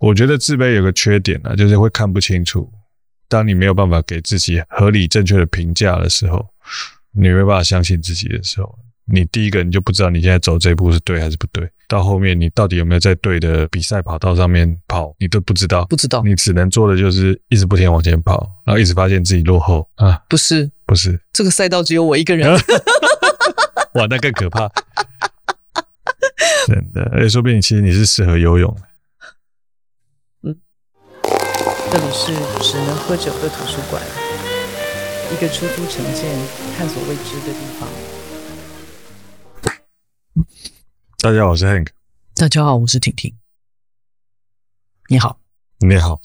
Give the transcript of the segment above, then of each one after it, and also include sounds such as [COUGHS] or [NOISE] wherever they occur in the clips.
我觉得自卑有个缺点啊，就是会看不清楚。当你没有办法给自己合理正确的评价的时候，你没办法相信自己的时候，你第一个你就不知道你现在走这一步是对还是不对。到后面你到底有没有在对的比赛跑道上面跑，你都不知道。不知道，你只能做的就是一直不停往前跑，然后一直发现自己落后啊。不是，不是，这个赛道只有我一个人。[LAUGHS] 哇，那更可怕。真的，而且说不定其实你是适合游泳的。这里是只能喝酒的图书馆，一个出租成见、探索未知的地方。大家好，我是 Hank。大家好，我是婷婷。你好，你好。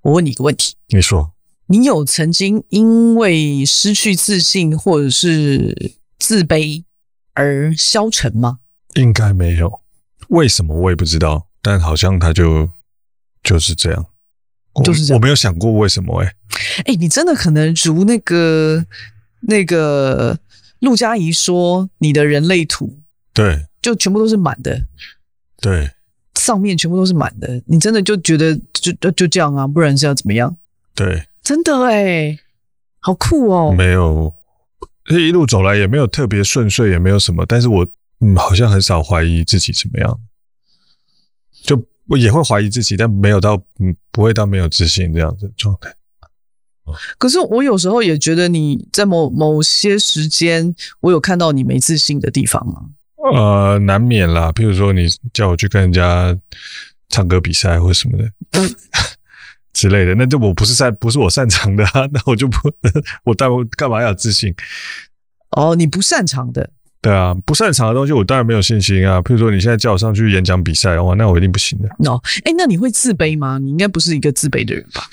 我问你一个问题，你说，你有曾经因为失去自信或者是自卑而消沉吗？应该没有。为什么我也不知道，但好像他就就是这样。就是这样，我没有想过为什么哎、欸，哎、欸，你真的可能如那个那个陆佳怡说，你的人类图对，就全部都是满的，对，上面全部都是满的，你真的就觉得就就就这样啊，不然是要怎么样？对，真的哎、欸，好酷哦，没有，这一路走来也没有特别顺遂，也没有什么，但是我嗯，好像很少怀疑自己怎么样，就。我也会怀疑自己，但没有到嗯，不会到没有自信这样子的状态。可是我有时候也觉得你在某某些时间，我有看到你没自信的地方吗。呃，难免啦。譬如说，你叫我去跟人家唱歌比赛或什么的 [LAUGHS] 之类的，那就我不是擅，不是我擅长的啊。那我就不，[LAUGHS] 我但我干嘛要自信？哦，你不擅长的。对啊，不擅长的东西，我当然没有信心啊。譬如说，你现在叫我上去演讲比赛，哇，那我一定不行的。哦，哎，那你会自卑吗？你应该不是一个自卑的人吧？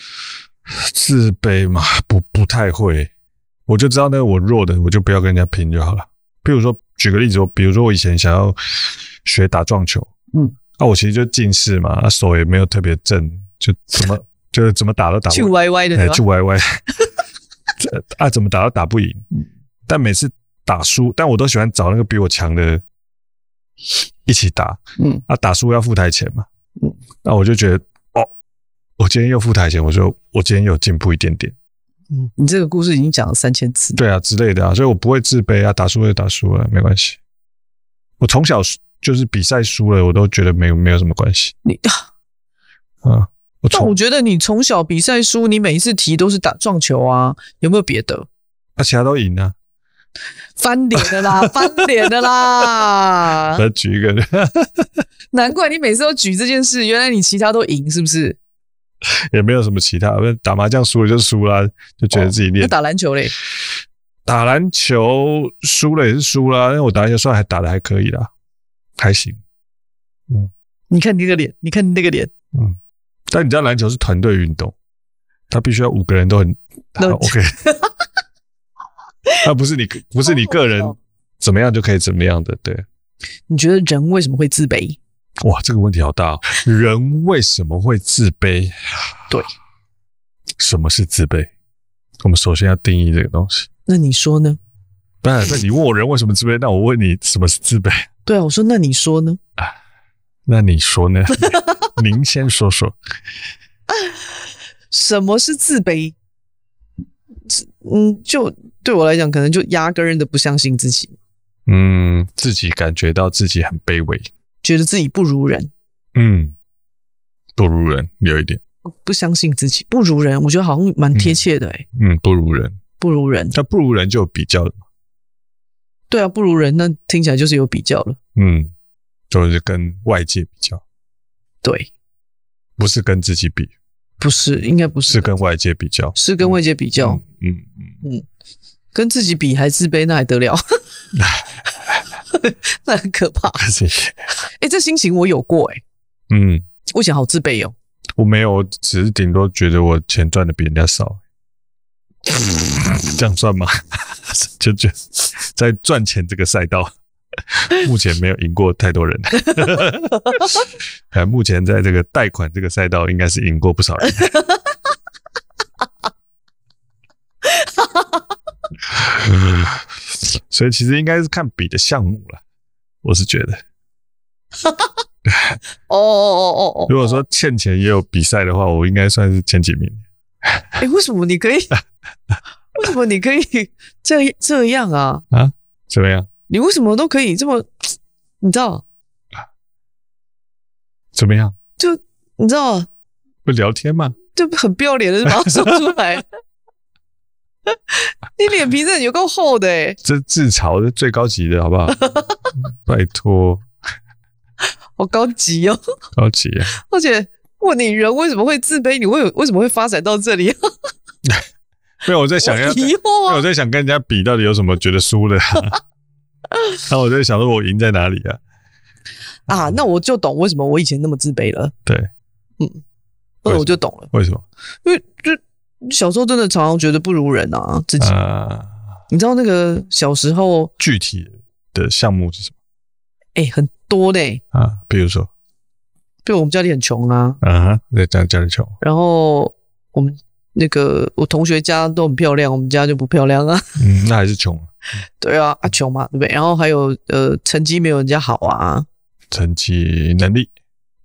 自卑嘛，不不太会。我就知道那个我弱的，我就不要跟人家拼就好了。譬如说，举个例子，我比如说我以前想要学打撞球，嗯，啊，我其实就近视嘛，啊，手也没有特别正，就怎么 [LAUGHS] 就是怎么打都打不，就歪歪的，就歪歪，[LAUGHS] 啊，怎么打都打不赢，但每次。打输，但我都喜欢找那个比我强的一起打。嗯，啊，打输要付台钱嘛。嗯，那我就觉得，哦，我今天又付台钱，我说我今天有进步一点点。嗯，你这个故事已经讲了三千次。对啊，之类的啊，所以我不会自卑啊。打输了就打输了，没关系。我从小就是比赛输了，我都觉得没有没有什么关系。你啊，我但我觉得你从小比赛输，你每一次提都是打撞球啊，有没有别的？啊，其他都赢啊。翻脸的啦，[LAUGHS] 翻脸的啦！[LAUGHS] 再举一个，[LAUGHS] 难怪你每次都举这件事，原来你其他都赢，是不是？也没有什么其他，打麻将输了就输了，就觉得自己练。打篮球嘞？打篮球输了也是输了，因为我打篮球算还打得还可以啦，还行。嗯，你看你那个脸，你看你那个脸，嗯。但你知道篮球是团队运动，他必须要五个人都很好 OK。那 [LAUGHS] 不是你，不是你个人怎么样就可以怎么样的，对？你觉得人为什么会自卑？哇，这个问题好大哦！人为什么会自卑？对，什么是自卑？我们首先要定义这个东西。那你说呢？不然，那你问我人为什么自卑？那我问你什么是自卑？对啊，我说那你说呢？啊，那你说呢？[LAUGHS] 您先说说。什么是自卑？嗯，就。对我来讲，可能就压根的不相信自己。嗯，自己感觉到自己很卑微，觉得自己不如人。嗯，不如人有一点，不相信自己不如人，我觉得好像蛮贴切的哎。嗯，不如人，不如人，那不如人就有比较了。对啊，不如人，那听起来就是有比较了。嗯，就是跟外界比较。对，不是跟自己比，不是，应该不是，是跟外界比较，是跟外界比较。嗯嗯嗯。嗯跟自己比还自卑，那还得了？[LAUGHS] 那很可怕。[LAUGHS] 哎、欸，这心情我有过哎、欸。嗯，我以前好自卑哦。我没有，只是顶多觉得我钱赚的比人家少。[LAUGHS] 这样算吗？就就在赚钱这个赛道，目前没有赢过太多人。目前在这个贷款这个赛道，应该是赢过不少人。嗯，[LAUGHS] 所以其实应该是看比的项目了，我是觉得。[LAUGHS] 哦哦哦哦哦！如果说欠钱也有比赛的话，我应该算是前几名。哎、欸，为什么你可以？[LAUGHS] 为什么你可以这这样啊？啊？怎么样？你为什么都可以这么？你知道？怎么样？就你知道？不聊天吗？就很不要脸的就把它说出来。[LAUGHS] 你脸皮真的有够厚的哎！这自嘲是最高级的，好不好？[LAUGHS] 拜托。好高级哦，高级啊！而且问你人为什么会自卑？你为为什么会发展到这里？[LAUGHS] 没有，我在想要，因为我在想跟人家比，到底有什么觉得输的？然后我在想说，我赢在哪里啊？啊，那我就懂为什么我以前那么自卑了。对，嗯，那我就懂了。为什么？因为就小时候真的常常觉得不如人啊，自己。你知道那个小时候具体的项目是什么？哎，很。多嘞啊，比如说，比如我们家里很穷啊，啊，对家家里穷。然后我们那个我同学家都很漂亮，我们家就不漂亮啊。嗯，那还是穷。[LAUGHS] 对啊，啊穷嘛，对不对？然后还有呃，成绩没有人家好啊。成绩能力，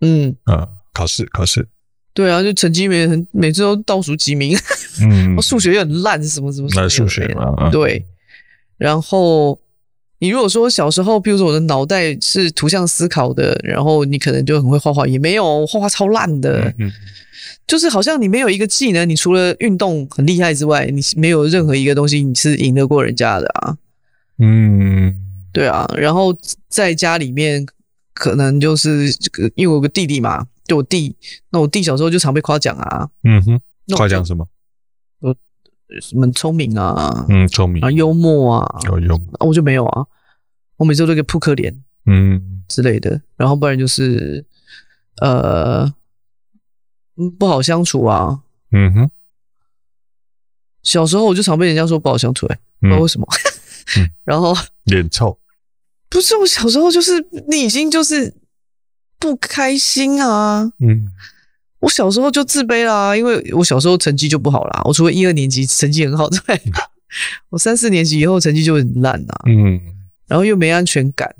嗯啊，考试考试。对啊，就成绩没很，每次都倒数几名。[LAUGHS] 数学又很烂，什么什么什么。那数学嘛，对，然后。你如果说小时候，譬如说我的脑袋是图像思考的，然后你可能就很会画画，也没有画画超烂的，嗯嗯，就是好像你没有一个技能，你除了运动很厉害之外，你没有任何一个东西你是赢得过人家的啊。嗯，对啊。然后在家里面，可能就是因为我有个弟弟嘛，就我弟，那我弟小时候就常被夸奖啊。嗯哼，夸奖什么？什么聪明啊，嗯，聪明啊，幽默啊，有用啊，我就没有啊，我每次都个扑克脸，嗯之类的，然后不然就是呃，不好相处啊，嗯哼，小时候我就常被人家说不好相处，欸，哎，不知道为什么，嗯、[LAUGHS] 然后脸臭，不是我小时候就是你已经就是不开心啊，嗯。我小时候就自卑啦，因为我小时候成绩就不好啦。我除了一二年级成绩很好之外，[LAUGHS] 我三四年级以后成绩就很烂呐。嗯，然后又没安全感，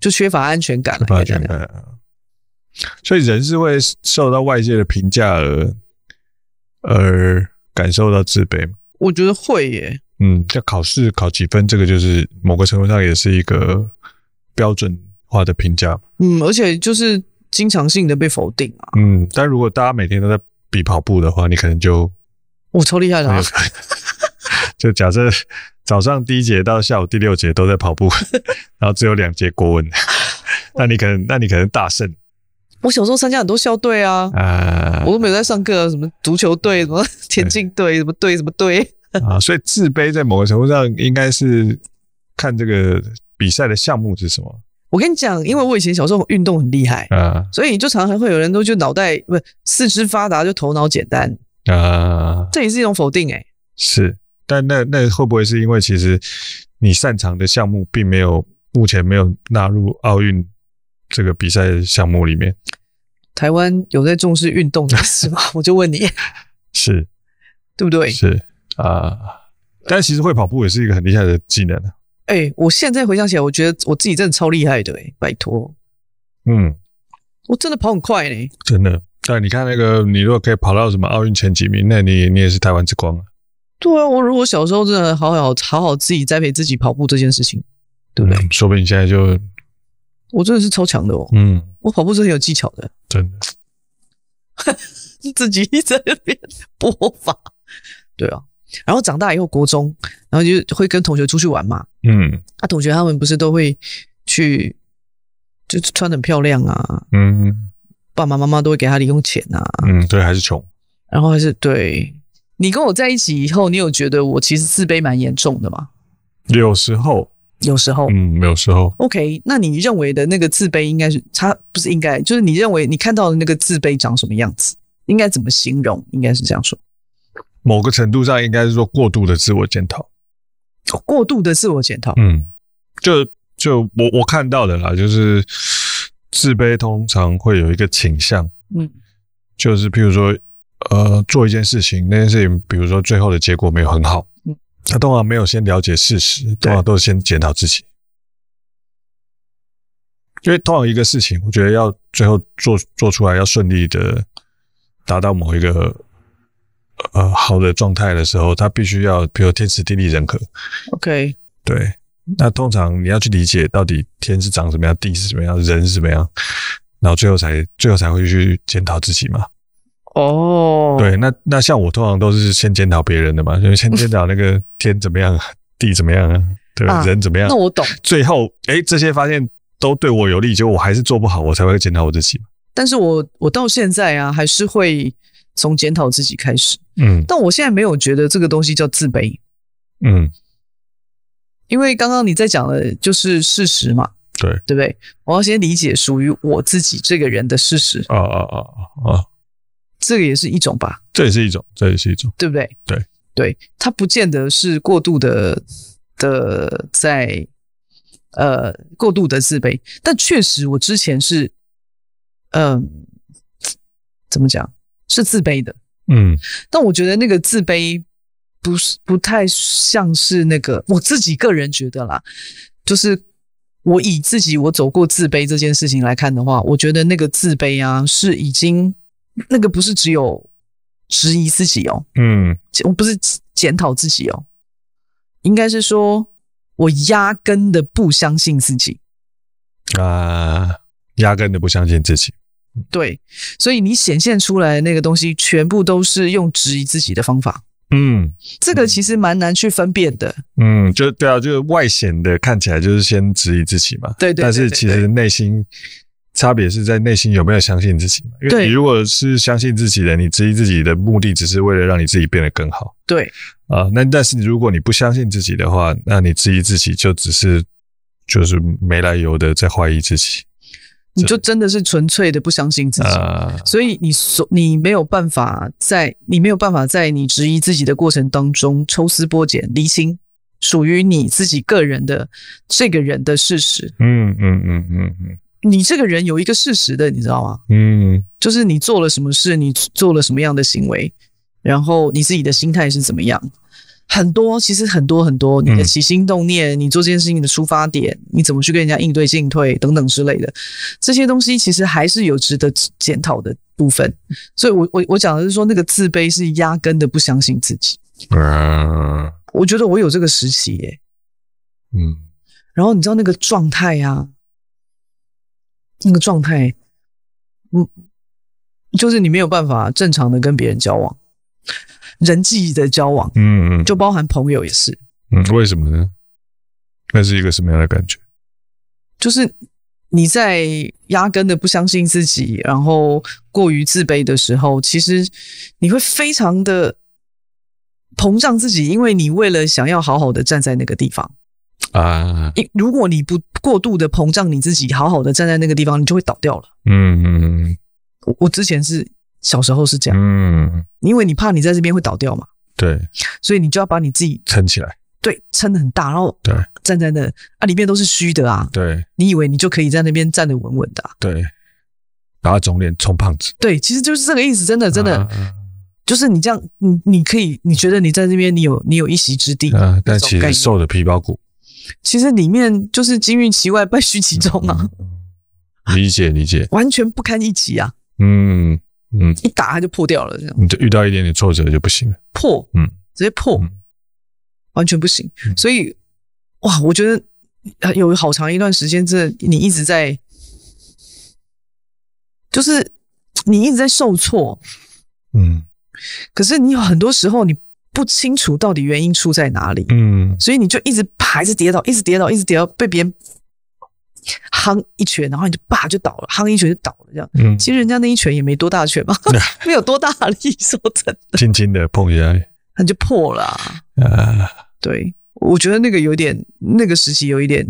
就缺乏安全感。缺乏安全感。所以人是会受到外界的评价而而感受到自卑吗？我觉得会耶。嗯，像考试考几分，这个就是某个程度上也是一个标准化的评价。嗯，而且就是。经常性的被否定啊，嗯，但如果大家每天都在比跑步的话，你可能就我超厉害的啊，[LAUGHS] 就假设早上第一节到下午第六节都在跑步，[LAUGHS] 然后只有两节国文，[LAUGHS] 那你可能那你可能大胜。我小时候参加很多校队啊，啊，我都没有在上课，什么足球队、什么田径队、什么队、什么队啊，所以自卑在某个程度上应该是看这个比赛的项目是什么。我跟你讲，因为我以前小时候运动很厉害啊，所以就常常会有人都就脑袋不四肢发达，就头脑简单啊，这也是一种否定诶、欸。是，但那那会不会是因为其实你擅长的项目并没有目前没有纳入奥运这个比赛项目里面？台湾有在重视运动的是吗？[LAUGHS] 我就问你，是，对不对？是啊，但其实会跑步也是一个很厉害的技能。哎、欸，我现在回想起来，我觉得我自己真的超厉害的拜托，嗯，我真的跑很快呢、欸，真的。但你看那个，你如果可以跑到什么奥运前几名，那你你也是台湾之光啊。对啊，我如果小时候真的好好好好自己栽培自己跑步这件事情，对不对？嗯、说不定现在就，我真的是超强的哦。嗯，我跑步是很有技巧的，真的。[LAUGHS] 自己在那边播法，对啊。然后长大以后，国中，然后就会跟同学出去玩嘛。嗯，啊，同学他们不是都会去，就穿得很漂亮啊。嗯，爸爸妈妈都会给他零用钱啊。嗯，对，还是穷。然后还是对。你跟我在一起以后，你有觉得我其实自卑蛮严重的吗？有时候，有时候，嗯，有时候。OK，那你认为的那个自卑应该是他不是应该，就是你认为你看到的那个自卑长什么样子？应该怎么形容？应该是这样说。某个程度上，应该是说过度的自我检讨。过度的自我检讨，嗯，就就我我看到的啦，就是自卑通常会有一个倾向，嗯，就是譬如说，呃，做一件事情，那件事情，比如说最后的结果没有很好，嗯，他通常没有先了解事实，通常都是先检讨自己。因为通常一个事情，我觉得要最后做做出来要顺利的达到某一个呃好的状态的时候，它必须要比如天时地利人和。OK，对。那通常你要去理解到底天是长什么样，地是什么样，人是什么样，然后最后才最后才会去检讨自己嘛。哦，对，那那像我通常都是先检讨别人的嘛，就是先检讨那个 [LAUGHS] 天怎么样，地怎么样啊，对吧？人怎么样？那我懂。最后，诶，这些发现都对我有利，结果我还是做不好，我才会检讨我自己。但是我我到现在啊，还是会从检讨自己开始。嗯，但我现在没有觉得这个东西叫自卑。嗯。因为刚刚你在讲的就是事实嘛，对对不对？我要先理解属于我自己这个人的事实。啊啊啊啊啊！这个也是一种吧？这也是一种，这也是一种，对不对？对对，它不见得是过度的的在呃过度的自卑，但确实我之前是嗯、呃、怎么讲是自卑的，嗯，但我觉得那个自卑。不是不太像是那个，我自己个人觉得啦，就是我以自己我走过自卑这件事情来看的话，我觉得那个自卑啊，是已经那个不是只有质疑自己哦，嗯，我不是检讨自己哦，应该是说我压根的不相信自己。啊，压根的不相信自己，对，所以你显现出来的那个东西，全部都是用质疑自己的方法。嗯，这个其实蛮难去分辨的。嗯，就对啊，就是外显的看起来就是先质疑自己嘛。对对，对，对，对。但是其实内心差别是在内心有没有相信自己嘛？因为你如果是相信自己的，你质疑自己的目的只是为了让你自己变得更好。对。啊，那但是如果你不相信自己的话，那你质疑自己就只是就是没来由的在怀疑自己。你就真的是纯粹的不相信自己，呃、所以你所你没有办法在你没有办法在你质疑自己的过程当中抽丝剥茧厘清属于你自己个人的这个人的事实。嗯嗯嗯嗯嗯，你这个人有一个事实的，你知道吗？嗯，就是你做了什么事，你做了什么样的行为，然后你自己的心态是怎么样。很多，其实很多很多，你的起心动念，嗯、你做这件事情的出发点，你怎么去跟人家应对进退等等之类的，这些东西其实还是有值得检讨的部分。所以我，我我我讲的是说，那个自卑是压根的不相信自己。嗯，我觉得我有这个时期耶。嗯，然后你知道那个状态呀，那个状态，嗯，就是你没有办法正常的跟别人交往。人际的交往，嗯嗯，就包含朋友也是，嗯，为什么呢？那是一个什么样的感觉？就是你在压根的不相信自己，然后过于自卑的时候，其实你会非常的膨胀自己，因为你为了想要好好的站在那个地方啊，如果你不过度的膨胀你自己，好好的站在那个地方，你就会倒掉了。嗯嗯嗯，我我之前是。小时候是这样，嗯，因为你怕你在这边会倒掉嘛，对，所以你就要把你自己撑起来，对，撑得很大，然后对，站在那啊，里面都是虚的啊，对，你以为你就可以在那边站得稳稳的，啊，对，打肿脸充胖子，对，其实就是这个意思，真的真的，啊，就是你这样，你你可以，你觉得你在这边你有你有一席之地啊，但其实瘦的皮包骨，其实里面就是金玉其外，败絮其中啊，嗯，理解理解，[LAUGHS] 完全不堪一击啊，嗯。嗯，一打它就破掉了，这样。你就遇到一点点挫折就不行了，破，嗯，直接破，嗯、完全不行。所以，哇，我觉得有好长一段时间，这你一直在，就是你一直在受挫，嗯，可是你有很多时候你不清楚到底原因出在哪里，嗯，所以你就一直还是跌倒，一直跌倒，一直跌倒，被别人。夯一拳，然后你就叭就倒了，夯一拳就倒了，这样。嗯，其实人家那一拳也没多大拳嘛，嗯、[LAUGHS] 没有多大力，说真的，轻轻的碰一下，它就破了啊。啊，对，我觉得那个有点，那个时期有一点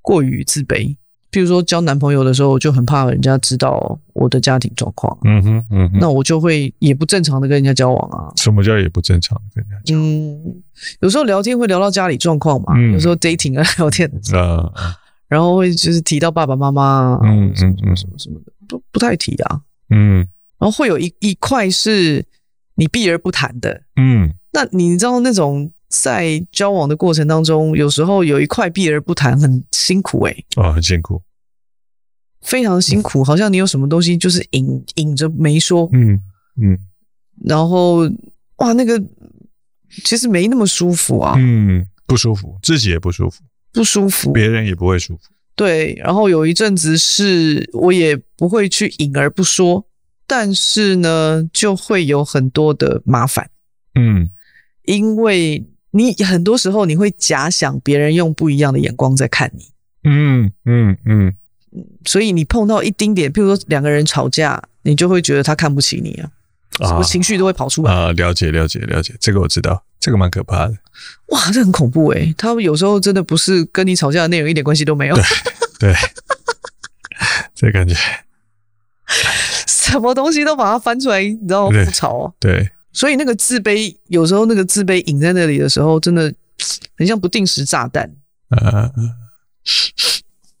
过于自卑。比如说交男朋友的时候，我就很怕人家知道我的家庭状况。嗯哼，嗯哼，那我就会也不正常的跟人家交往啊。什么叫也不正常的跟人家交往？嗯，有时候聊天会聊到家里状况嘛，嗯、有时候 dating 啊聊天的时候，嗯、然后会就是提到爸爸妈妈，嗯嗯嗯，什么什么的，不不太提啊。嗯，然后会有一一块是你避而不谈的。嗯，那你知道那种在交往的过程当中，有时候有一块避而不谈，很辛苦哎、欸。哦，很辛苦，非常辛苦，好像你有什么东西就是隐隐着没说。嗯嗯，然后哇，那个其实没那么舒服啊。嗯，不舒服，自己也不舒服，不舒服，别人也不会舒服。对，然后有一阵子是我也不会去隐而不说，但是呢，就会有很多的麻烦。嗯，因为你很多时候你会假想别人用不一样的眼光在看你。嗯嗯嗯，所以你碰到一丁点，譬如说两个人吵架，你就会觉得他看不起你啊，什么情绪都会跑出来啊。了解了解了解，这个我知道，这个蛮可怕的。哇，这很恐怖诶，他们有时候真的不是跟你吵架的内容一点关系都没有。对 [LAUGHS] 对，这感觉什么东西都把它翻出来，你知道吗？不吵啊。对，所以那个自卑，有时候那个自卑隐在那里的时候，真的很像不定时炸弹。啊，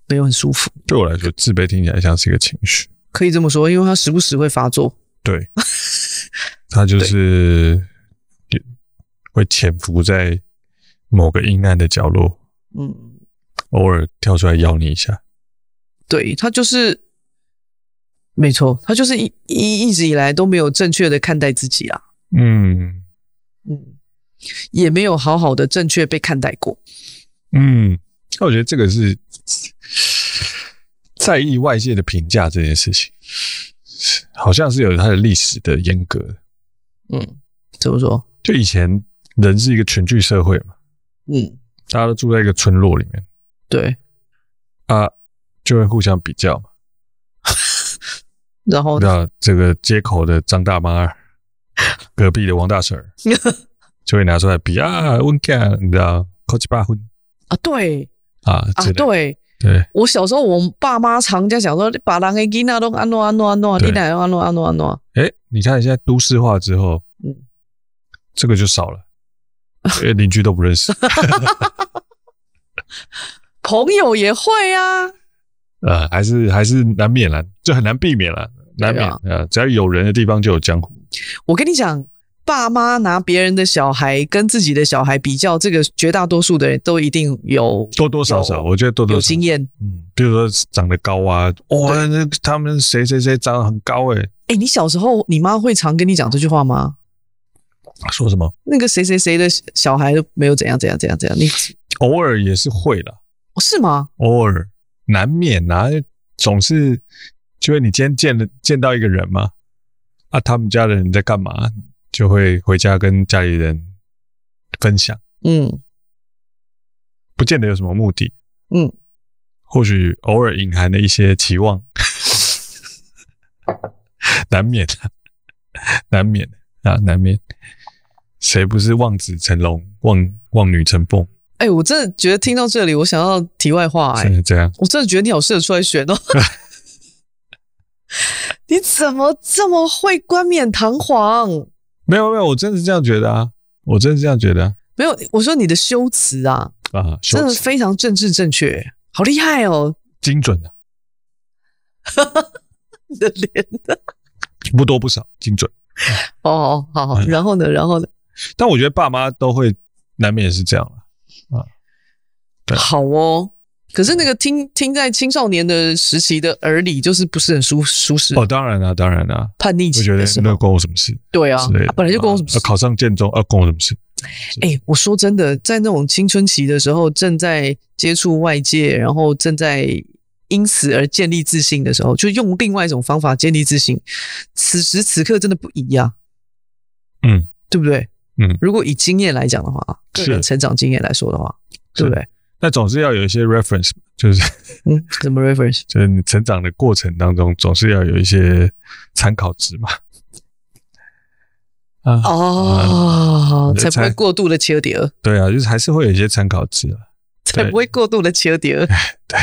没有很舒服。对我来说，自卑听起来像是一个情绪，可以这么说，因为它时不时会发作。对，[LAUGHS] 它就是会潜伏在某个阴暗的角落，嗯，偶尔跳出来咬你一下。对，它就是，没错，它就是一一一直以来都没有正确的看待自己啊。嗯嗯，也没有好好的正确被看待过。嗯，那我觉得这个是在意外界的评价这件事情，好像是有它的历史的严格。嗯，怎么说？就以前人是一个群居社会嘛，嗯，大家都住在一个村落里面，对，啊，就会互相比较嘛。[LAUGHS] 然后，那这个街口的张大妈，[LAUGHS] 隔壁的王大婶，[LAUGHS] 就会拿出来比啊，问看，你知道，考几把分啊？对啊啊，对对。我小时候，我爸妈常在讲说，你把人给囡仔都安诺安诺安诺，你哪要安诺安诺安诺？哎，你看现在都市化之后，嗯，这个就少了，因为邻居都不认识，[LAUGHS] 朋友也会啊。呃，还是还是难免了，就很难避免了，难免啊、呃！只要有人的地方就有江湖。我跟你讲，爸妈拿别人的小孩跟自己的小孩比较，这个绝大多数的人都一定有多多少少，我觉得多多有经验。嗯，比如说长得高啊，哇，那他们谁谁谁长得很高诶、欸、哎，你小时候你妈会常跟你讲这句话吗？说什么？那个谁谁谁的小孩都没有怎样怎样怎样怎样，你偶尔也是会的，是吗？偶尔。难免啊，总是就是你今天见了见到一个人嘛，啊，他们家的人在干嘛，就会回家跟家里人分享，嗯，不见得有什么目的，嗯，或许偶尔隐含的一些期望，[LAUGHS] 难免啊，难免啊，难免，谁不是望子成龙，望望女成凤？哎、欸，我真的觉得听到这里，我想要题外话、欸。哎，这样，我真的觉得你好适合出来选哦。[LAUGHS] [LAUGHS] 你怎么这么会冠冕堂皇？没有没有，我真的是这样觉得啊，我真的是这样觉得、啊。没有，我说你的修辞啊，啊，真的非常政治正确，好厉害哦，精准的。[LAUGHS] 你的脸呢？不多不少，精准。[LAUGHS] 哦，好好，然后呢？然后呢？但我觉得爸妈都会难免是这样。啊，对，好哦。可是那个听听在青少年的时期的耳里，就是不是很舒舒适哦。当然了，当然了，叛逆期的时候，那关我什么事？对啊，本来就关我什么事。考上建中啊，关我什么事？哎，我说真的，在那种青春期的时候，正在接触外界，然后正在因此而建立自信的时候，就用另外一种方法建立自信。此时此刻真的不一样，嗯，对不对？嗯，如果以经验来讲的话，个人成长经验来说的话，对不对？那总是要有一些 reference，就是嗯，什么 reference？[LAUGHS] 就是你成长的过程当中，总是要有一些参考值嘛。啊哦，才不会过度的切掉。对啊，就是还是会有一些参考值啊，才不会过度的切掉。[LAUGHS] 对，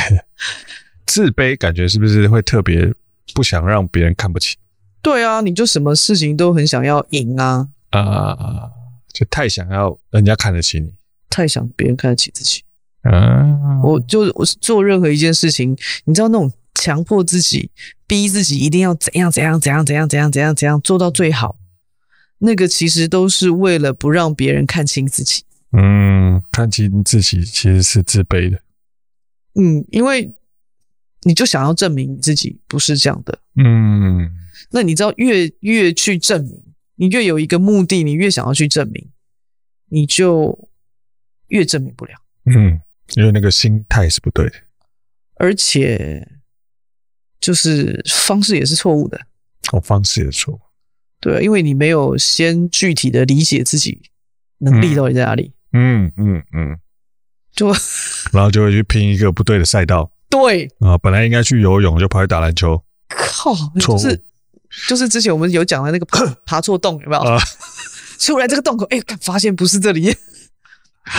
自卑感觉是不是会特别不想让别人看不起？对啊，你就什么事情都很想要赢啊啊！就太想要人家看得起你，太想别人看得起自己。嗯，我就我做任何一件事情，你知道那种强迫自己、逼自己一定要怎样怎样怎样怎样怎样怎样怎样做到最好，那个其实都是为了不让别人看清自己。嗯，看清自己其实是自卑的。嗯，因为你就想要证明你自己不是这样的。嗯，那你知道越，越越去证明，你越有一个目的，你越想要去证明，你就越证明不了。嗯，因为那个心态是不对的，而且就是方式也是错误的。哦，方式也错误。对，因为你没有先具体的理解自己能力到底在哪里。嗯嗯嗯，就 [LAUGHS] 然后就会去拼一个不对的赛道。对啊，本来应该去游泳，就跑去打篮球。靠，就是就是之前我们有讲的那个爬 [COUGHS] 爬错洞有没有？啊、出来这个洞口，哎，发现不是这里。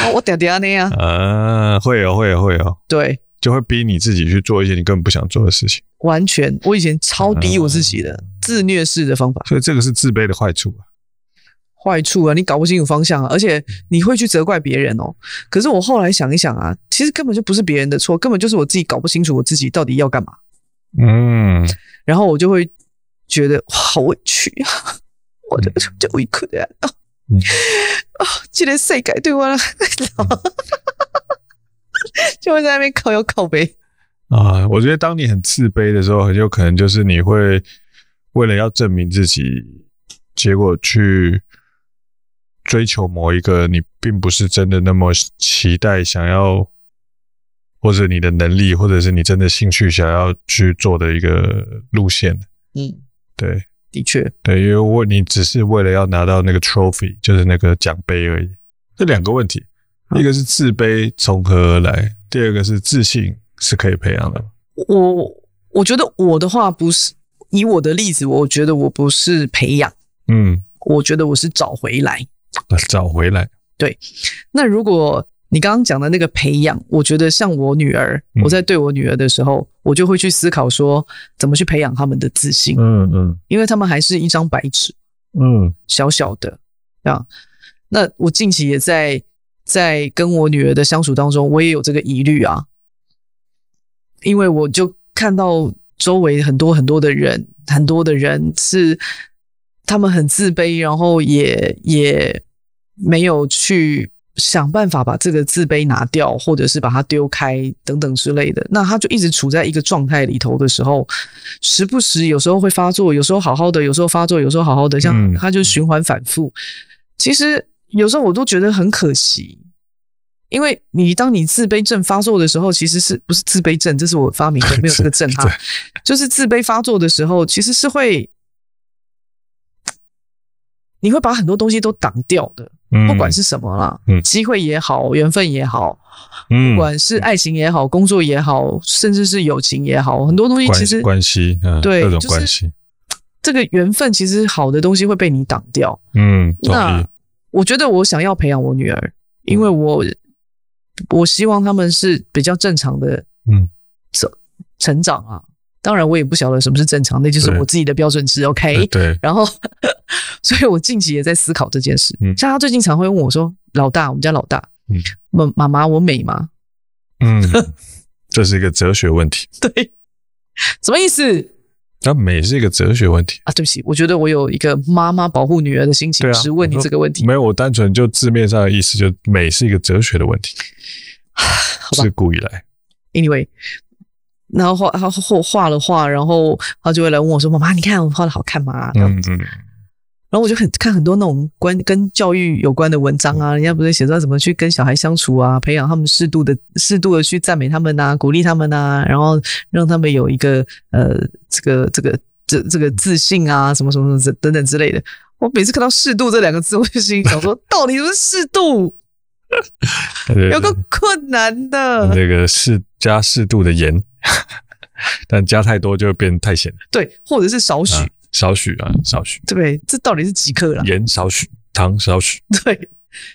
哦、我嗲嗲那样。啊，会哦，会哦，会哦。对。就会逼你自己去做一些你根本不想做的事情。完全，我以前超逼我自己的、嗯、自虐式的方法。所以这个是自卑的坏处啊。坏处啊，你搞不清楚方向啊，而且你会去责怪别人哦。可是我后来想一想啊，其实根本就不是别人的错，根本就是我自己搞不清楚我自己到底要干嘛。嗯。然后我就会觉得好委屈啊，[LAUGHS] 我就就委屈的啊。啊，这个世界对我来 [LAUGHS] 就会在那边靠腰靠背啊！我觉得当你很自卑的时候，很有可能就是你会为了要证明自己，结果去追求某一个你并不是真的那么期待想要，或者你的能力，或者是你真的兴趣想要去做的一个路线。嗯，对，的确，对，因为我你只是为了要拿到那个 trophy，就是那个奖杯而已。这两个问题。一个是自卑从何而来，第二个是自信是可以培养的。我我觉得我的话不是以我的例子，我觉得我不是培养，嗯，我觉得我是找回来，找回来。对，那如果你刚刚讲的那个培养，我觉得像我女儿，嗯、我在对我女儿的时候，我就会去思考说怎么去培养他们的自信，嗯嗯，因为他们还是一张白纸，嗯，小小的啊。那我近期也在。在跟我女儿的相处当中，我也有这个疑虑啊，因为我就看到周围很多很多的人，很多的人是他们很自卑，然后也也没有去想办法把这个自卑拿掉，或者是把它丢开等等之类的。那他就一直处在一个状态里头的时候，时不时有时候会发作，有时候好好的，有时候发作，有时候好好的，像他就循环反复。其实。有时候我都觉得很可惜，因为你当你自卑症发作的时候，其实是不是自卑症？这是我发明的，没有这个症哈。就是自卑发作的时候，其实是会，你会把很多东西都挡掉的，不管是什么啦，机会也好，缘分也好，不管是爱情也好，工作也好，甚至是友情也好，很多东西其实关系，对各种关系，这个缘分其实好的东西会被你挡掉，嗯，那。我觉得我想要培养我女儿，因为我我希望他们是比较正常的，嗯，成成长啊。当然，我也不晓得什么是正常，那就是我自己的标准值。OK，对。然后，[LAUGHS] 所以我近期也在思考这件事。嗯，像他最近常会问我说：“老大，我们家老大，嗯，妈妈妈，我美吗？”嗯，[LAUGHS] 这是一个哲学问题。[LAUGHS] 对，什么意思？那美是一个哲学问题啊！对不起，我觉得我有一个妈妈保护女儿的心情，只问你这个问题。没有，我单纯就字面上的意思，就美是一个哲学的问题，自古以来。Anyway，然后画他后画了画，然后他就会来问我说：“妈妈，你看我画的好看吗？”嗯嗯。然后我就很看很多那种关跟教育有关的文章啊，人家不是写说怎么去跟小孩相处啊，培养他们适度的适度的去赞美他们呐，鼓励他们呐，然后让他们有一个呃这个这个这这个自信啊，什么什么什么等等之类的。我每次看到“适度”这两个字，我就心里想说，到底什么适度？[LAUGHS] 有个困难的。那个适加适度的盐，[LAUGHS] 但加太多就会变太咸。对，或者是少许。啊少许啊，少许。对，这到底是几克啦？盐少许，糖少许。[LAUGHS] 对，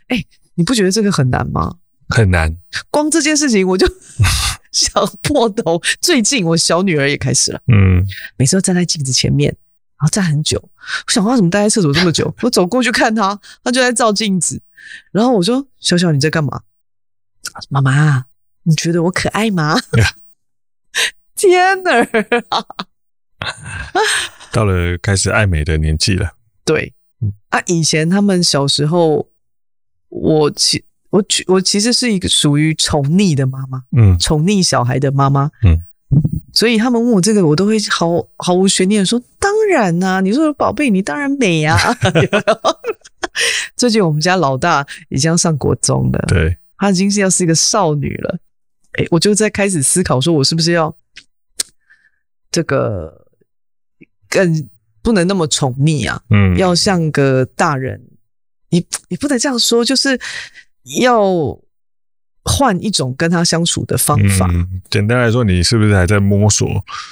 哎，你不觉得这个很难吗？很难。光这件事情我就 [LAUGHS] 想破头。最近我小女儿也开始了，嗯，每次都站在镜子前面，然后站很久。我想她怎么待在厕所这么久？我走过去看她，她就在照镜子。然后我说：“小小，你在干嘛？”妈妈，你觉得我可爱吗？天哪！到了开始爱美的年纪了。对，啊，以前他们小时候，我其我我其实是一个属于宠溺的妈妈，嗯，宠溺小孩的妈妈，嗯，所以他们问我这个，我都会毫毫无悬念的说，当然呐、啊，你说宝贝，你当然美呀、啊。[LAUGHS] 最近我们家老大已经要上国中了，对，她已经是要是一个少女了，哎，我就在开始思考，说我是不是要这个更不能那么宠溺啊，嗯，要像个大人，你你不能这样说，就是。要换一种跟他相处的方法。嗯，简单来说，你是不是还在摸索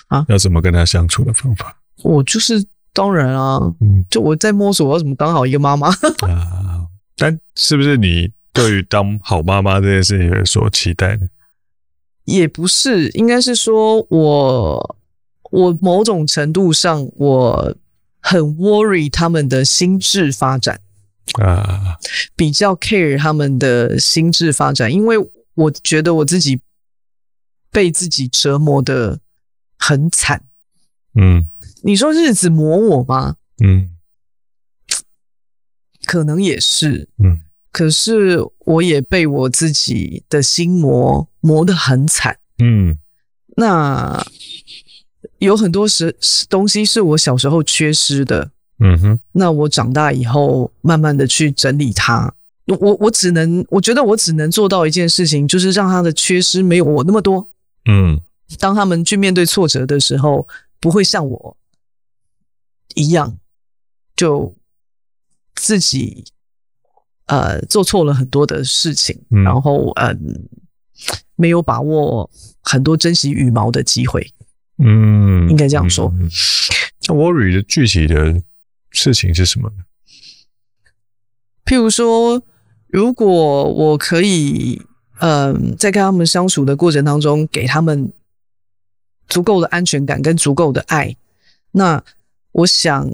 啊？要怎么跟他相处的方法？我就是当然啊，嗯，就我在摸索，我要怎么当好一个妈妈啊？但是不是你对于当好妈妈这件事情有所期待呢？也不是，应该是说我我某种程度上我很 worry 他们的心智发展。啊，比较 care 他们的心智发展，因为我觉得我自己被自己折磨的很惨。嗯，你说日子磨我吗？嗯，可能也是。嗯，可是我也被我自己的心磨磨得很惨。嗯，那有很多时东西是我小时候缺失的。嗯哼，那我长大以后，慢慢的去整理它。我我只能，我觉得我只能做到一件事情，就是让他的缺失没有我那么多。嗯，当他们去面对挫折的时候，不会像我一样，就自己呃做错了很多的事情，嗯、然后嗯、呃、没有把握很多珍惜羽毛的机会。嗯，应该这样说。那 worry 的具体的。事情是什么呢？譬如说，如果我可以，嗯、呃，在跟他们相处的过程当中，给他们足够的安全感跟足够的爱，那我想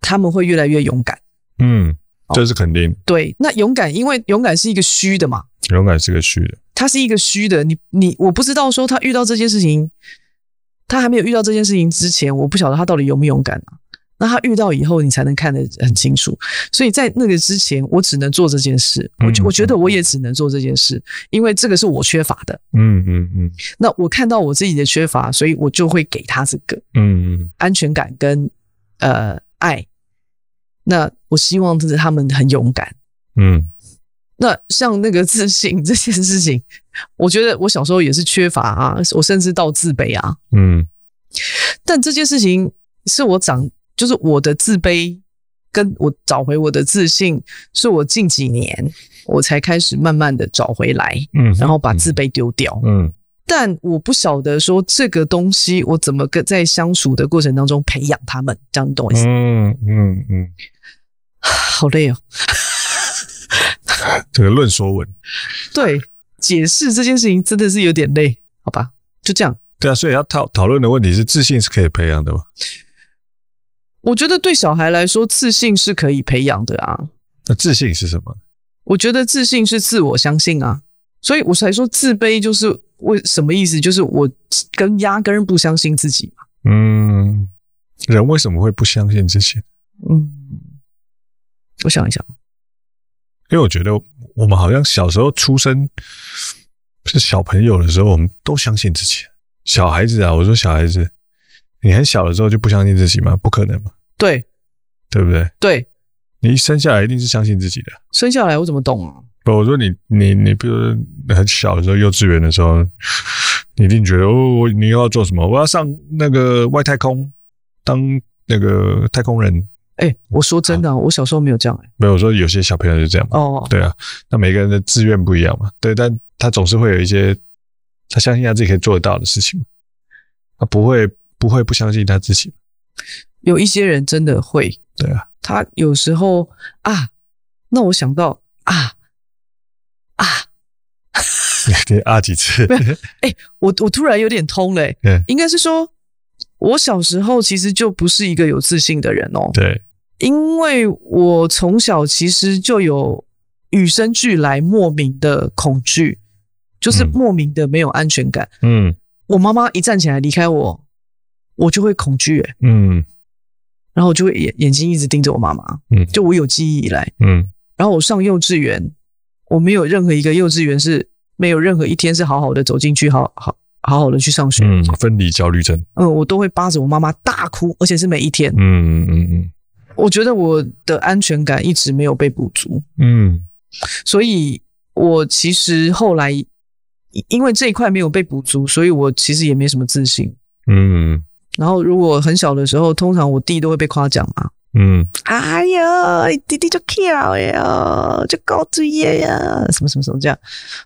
他们会越来越勇敢。嗯，这是肯定。哦、对，那勇敢，因为勇敢是一个虚的嘛。勇敢是个虚的，它是一个虚的。你你，我不知道说他遇到这件事情，他还没有遇到这件事情之前，我不晓得他到底勇不勇敢啊。那他遇到以后，你才能看得很清楚。所以在那个之前，我只能做这件事。我我觉得我也只能做这件事，因为这个是我缺乏的。嗯嗯嗯。那我看到我自己的缺乏，所以我就会给他这个。嗯嗯。安全感跟呃爱。那我希望就是他们很勇敢。嗯。那像那个自信 [LAUGHS] 这件事情，我觉得我小时候也是缺乏啊，我甚至到自卑啊。嗯。但这件事情是我长。就是我的自卑，跟我找回我的自信，是我近几年我才开始慢慢的找回来，嗯，然后把自卑丢掉，嗯，但我不晓得说这个东西我怎么跟在相处的过程当中培养他们，这样你懂我意思？嗯嗯嗯，[SIGHS] 好累哦，[LAUGHS] 这个论说文，对，解释这件事情真的是有点累，好吧，就这样。对啊，所以要讨讨论的问题是自信是可以培养的吗？我觉得对小孩来说，自信是可以培养的啊。那自信是什么？我觉得自信是自我相信啊，所以我才说自卑就是为什么意思？就是我跟压根不相信自己嘛。嗯，人为什么会不相信自己？嗯，我想一想，因为我觉得我们好像小时候出生是小朋友的时候，我们都相信自己。小孩子啊，我说小孩子。你很小的时候就不相信自己吗？不可能嘛。对，对不对？对，你一生下来一定是相信自己的。生下来我怎么懂啊？不，我说你你你，比如很小的时候，幼稚园的时候，你一定觉得哦，你又要做什么？我要上那个外太空，当那个太空人。哎、欸，我说真的、啊，我小时候没有这样、欸。没有，我说有些小朋友就这样。哦，对啊，那每个人的志愿不一样嘛。对，但他总是会有一些他相信他自己可以做得到的事情，他不会。不会不相信他自己，有一些人真的会。对啊，他有时候啊，那我想到啊啊，你啊几次？哎、欸，我我突然有点通嘞、欸。应该是说，我小时候其实就不是一个有自信的人哦。对，因为我从小其实就有与生俱来莫名的恐惧，就是莫名的没有安全感。嗯，我妈妈一站起来离开我。我就会恐惧、欸，嗯，然后我就会眼眼睛一直盯着我妈妈，嗯，就我有记忆以来，嗯，然后我上幼稚园，我没有任何一个幼稚园是没有任何一天是好好的走进去，好好好好的去上学。嗯，分离焦虑症。嗯，我都会扒着我妈妈大哭，而且是每一天。嗯嗯嗯。我觉得我的安全感一直没有被补足。嗯，所以我其实后来因为这一块没有被补足，所以我其实也没什么自信。嗯。然后如果很小的时候，通常我弟都会被夸奖嘛。嗯，哎呀，弟弟就跳呀，就高追呀，什么什么什么这样。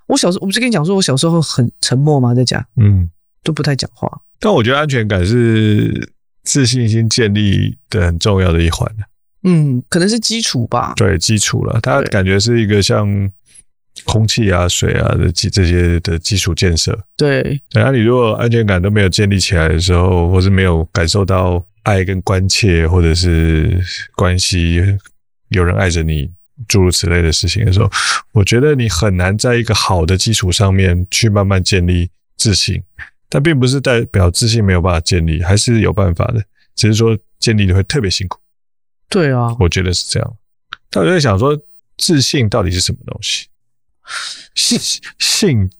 我小时候，我不是跟你讲说，我小时候很沉默吗？在家，嗯，都不太讲话。但我觉得安全感是自信心建立的很重要的一环。嗯，可能是基础吧。对，基础了。它感觉是一个像空气啊、水啊的基这些的基础建设。对，然后你如果安全感都没有建立起来的时候，或是没有感受到。爱跟关切，或者是关系，有人爱着你，诸如此类的事情的时候，我觉得你很难在一个好的基础上面去慢慢建立自信。但并不是代表自信没有办法建立，还是有办法的，只是说建立的会特别辛苦。对啊，我觉得是这样。但我在想说，自信到底是什么东西？信信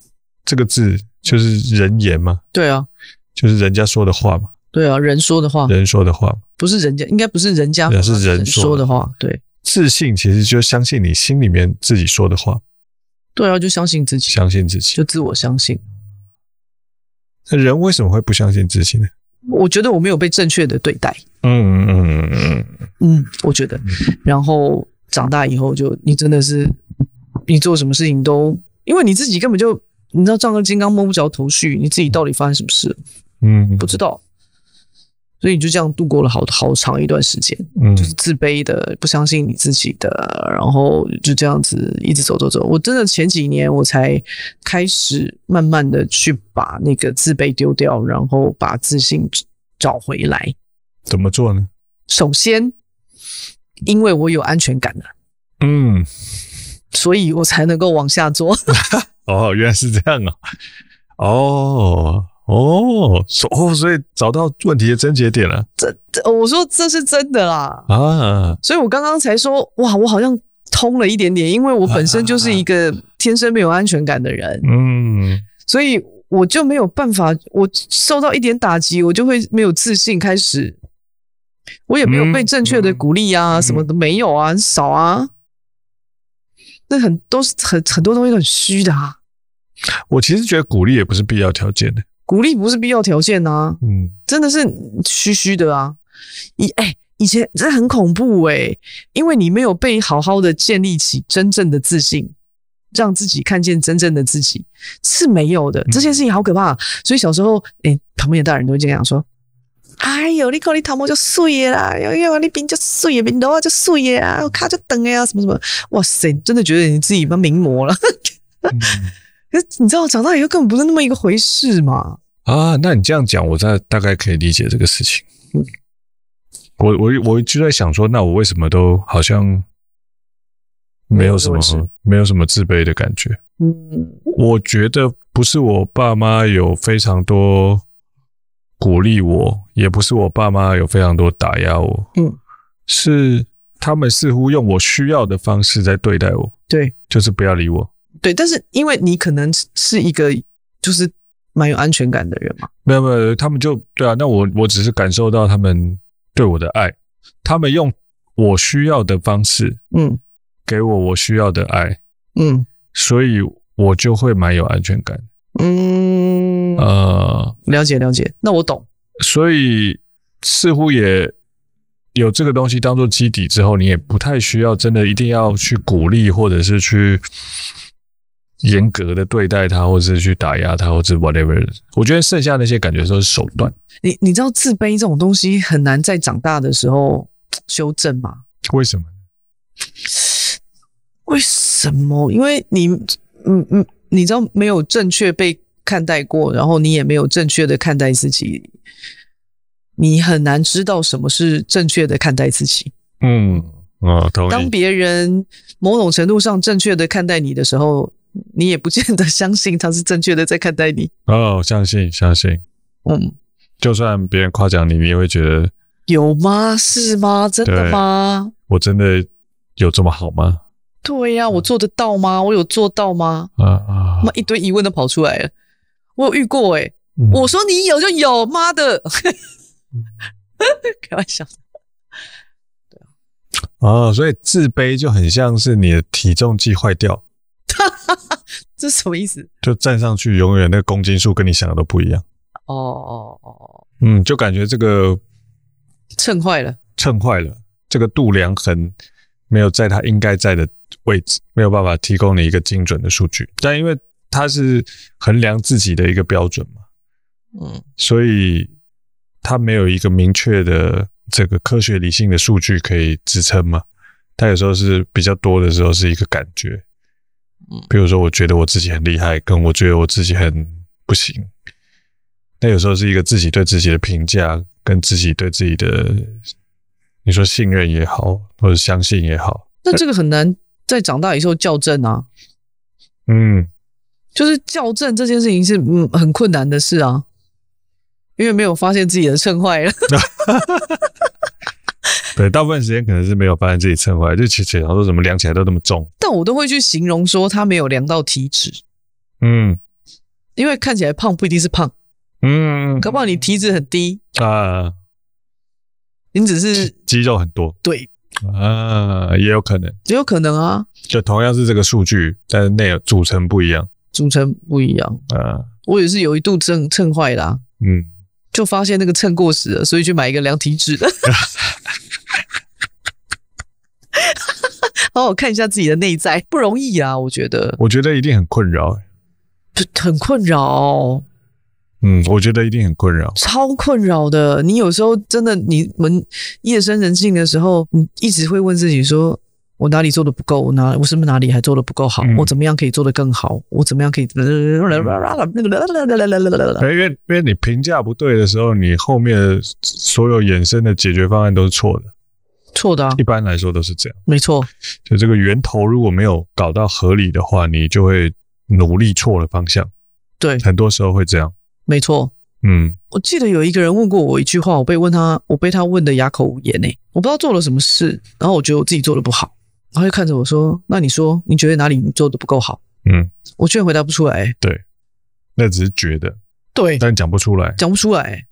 这个字就是人言嘛？对啊，就是人家说的话嘛。对啊，人说的话，人说的话不是人家，应该不是人家，是人说的话。对，自信其实就相信你心里面自己说的话。对啊，就相信自己，相信自己，就自我相信。那人为什么会不相信自己呢？我觉得我没有被正确的对待。嗯嗯嗯嗯嗯，我觉得。然后长大以后，就你真的是，你做什么事情都，因为你自己根本就，你知道，丈二金刚摸不着头绪，你自己到底发生什么事？嗯，不知道。所以你就这样度过了好好长一段时间，嗯，就是自卑的，不相信你自己的，然后就这样子一直走走走。我真的前几年我才开始慢慢的去把那个自卑丢掉，然后把自信找回来。怎么做呢？首先，因为我有安全感了，嗯，所以我才能够往下做。[LAUGHS] 哦，原来是这样啊，哦。哦，所哦，所以找到问题的症结点了。这这，我说这是真的啦。啊，所以我刚刚才说，哇，我好像通了一点点，因为我本身就是一个天生没有安全感的人。嗯，所以我就没有办法，我受到一点打击，我就会没有自信。开始，我也没有被正确的鼓励啊，什么都没有啊，很少啊。那很都是很很多东西都很虚的啊。我其实觉得鼓励也不是必要条件的。鼓励不是必要条件呐、啊，嗯，真的是虚虚的啊。以哎，以前真的很恐怖哎、欸，因为你没有被好好的建立起真正的自信，让自己看见真正的自己是没有的。这件事情好可怕，所以小时候，哎，旁边的大人都会这样说：“哎呦，你看你头毛就碎啦，要要你鼻就碎，鬓头就碎啊，卡就等呀，什么什么，哇塞，真的觉得你自己蛮名模了。嗯”可是你知道，长大以后根本不是那么一个回事嘛？啊，那你这样讲，我大大概可以理解这个事情。嗯，我我我就在想说，那我为什么都好像没有什么没有什么自卑的感觉？嗯，我觉得不是我爸妈有非常多鼓励我，也不是我爸妈有非常多打压我。嗯，是他们似乎用我需要的方式在对待我。对，就是不要理我。对，但是因为你可能是一个就是蛮有安全感的人嘛，没有没有，他们就对啊，那我我只是感受到他们对我的爱，他们用我需要的方式，嗯，给我我需要的爱，嗯，所以我就会蛮有安全感，嗯，呃，了解了解，那我懂，所以似乎也有这个东西当做基底之后，你也不太需要真的一定要去鼓励或者是去。严格的对待他，或者是去打压他，或者 whatever。我觉得剩下那些感觉都是手段。你你知道自卑这种东西很难在长大的时候 [TSK] 修正吗？为什么？为什么？因为你，嗯嗯，你知道没有正确被看待过，然后你也没有正确的看待自己，你很难知道什么是正确的看待自己。嗯，哦，同意。当别人某种程度上正确的看待你的时候。你也不见得相信他是正确的在看待你哦，相信相信，嗯，就算别人夸奖你，你也会觉得有吗？是吗？真的吗？我真的有这么好吗？对呀、啊，我做得到吗？我有做到吗？啊啊，妈一堆疑问都跑出来了。我有遇过哎、欸，嗯、我说你有就有，妈的，[LAUGHS] 开玩笑。对啊，哦，所以自卑就很像是你的体重计坏掉。[LAUGHS] 这是什么意思？就站上去，永远那个公斤数跟你想的都不一样。哦哦哦，嗯，就感觉这个秤坏了，秤坏了，这个度量衡没有在它应该在的位置，没有办法提供你一个精准的数据。但因为它是衡量自己的一个标准嘛，嗯，所以它没有一个明确的这个科学理性的数据可以支撑嘛。它有时候是比较多的时候是一个感觉，嗯，比如说我觉得我自己很厉害，跟我觉得我自己很不行。那有时候是一个自己对自己的评价，跟自己对自己的，你说信任也好，或者相信也好，那这个很难在长大以后校正啊。嗯，就是校正这件事情是嗯很困难的事啊，因为没有发现自己的秤坏了。[LAUGHS] 对，大部分时间可能是没有发现自己秤坏，就其实然后说怎么量起来都那么重，但我都会去形容说他没有量到体脂。嗯，因为看起来胖不一定是胖。嗯，搞不好你体脂很低。啊，你只是肌肉很多，对。啊，也有可能，也有可能啊，就同样是这个数据，但是内容组成不一样，组成不一样。啊。我也是有一度秤秤坏啦，嗯，就发现那个秤过时了，所以去买一个量体脂的，[LAUGHS] [LAUGHS] 好好看一下自己的内在，不容易啊，我觉得，我觉得一定很困扰，很困扰。嗯，我觉得一定很困扰，超困扰的。你有时候真的，你们夜深人静的时候，你一直会问自己说：我哪里做的不够？我哪我是不是哪里还做的不够好？嗯、我怎么样可以做得更好？我怎么样可以？[LAUGHS] 因为因为你评价不对的时候，你后面所有衍生的解决方案都是错的，错的、啊。一般来说都是这样，没错。就这个源头如果没有搞到合理的话，你就会努力错了方向。对，很多时候会这样。没错，嗯，我记得有一个人问过我一句话，我被问他，我被他问的哑口无言诶，我不知道做了什么事，然后我觉得我自己做的不好，然后就看着我说：“那你说，你觉得哪里你做的不够好？”嗯，我居然回答不出来。对，那只是觉得，对，但讲不出来，讲不出来，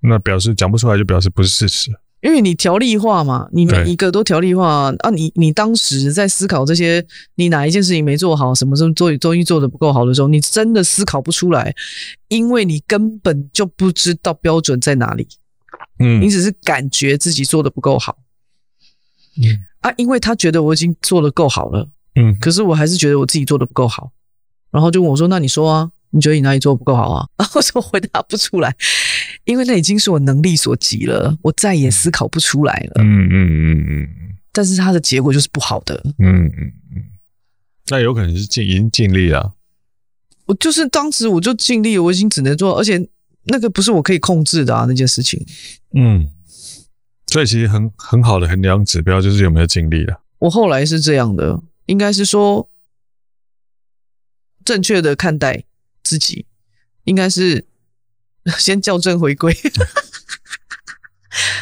那表示讲不出来就表示不是事实。因为你条例化嘛，你每一个都条例化对啊你，你你当时在思考这些，你哪一件事情没做好，什么时候做东西做的不够好的时候，你真的思考不出来，因为你根本就不知道标准在哪里，嗯，你只是感觉自己做的不够好，嗯。啊，因为他觉得我已经做的够好了，嗯，可是我还是觉得我自己做的不够好，然后就问我说：“那你说啊？”你觉得你哪里做的不够好啊？然 [LAUGHS] 后我说回答不出来，因为那已经是我能力所及了，我再也思考不出来了。嗯嗯嗯嗯。但是它的结果就是不好的。嗯嗯嗯。那有可能是尽已经尽力了。我就是当时我就尽力，我已经只能做，而且那个不是我可以控制的啊，那件事情。嗯。所以其实很很好的衡量指标就是有没有尽力了。我后来是这样的，应该是说正确的看待。自己应该是 [LAUGHS] 先校正回归。[LAUGHS]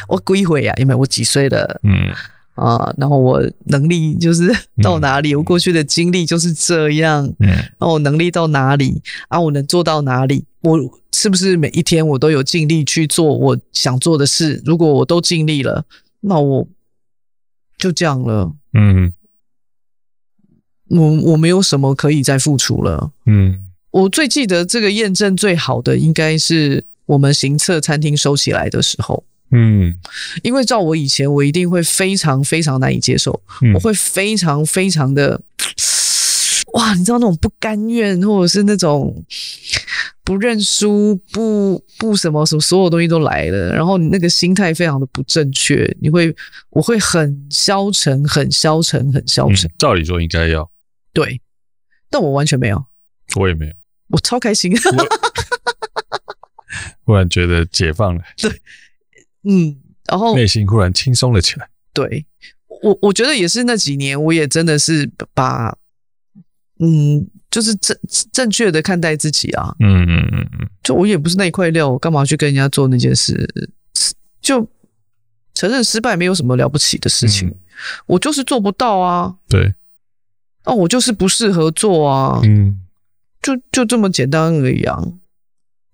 我归回呀？因为我几岁了？嗯啊，然后我能力就是到哪里？我过去的经历就是这样。嗯，那我能力到哪里？啊，我能做到哪里？我是不是每一天我都有尽力去做我想做的事？如果我都尽力了，那我就这样了。嗯，我我没有什么可以再付出了。嗯。我最记得这个验证最好的，应该是我们行测餐厅收起来的时候。嗯，因为照我以前，我一定会非常非常难以接受，嗯、我会非常非常的，哇，你知道那种不甘愿，或者是那种不认输、不不什么什么，所有东西都来了，然后你那个心态非常的不正确，你会，我会很消沉，很消沉，很消沉。嗯、照理说应该要。对，但我完全没有，我也没有。我超开心，[LAUGHS] 忽然觉得解放了，对，嗯，然后内心忽然轻松了起来。对，我我觉得也是那几年，我也真的是把，嗯，就是正正确的看待自己啊，嗯嗯嗯嗯，就我也不是那一块料，我干嘛去跟人家做那件事？就承认失败没有什么了不起的事情，嗯、我就是做不到啊。对，哦，我就是不适合做啊，嗯，就就这么简单而已啊。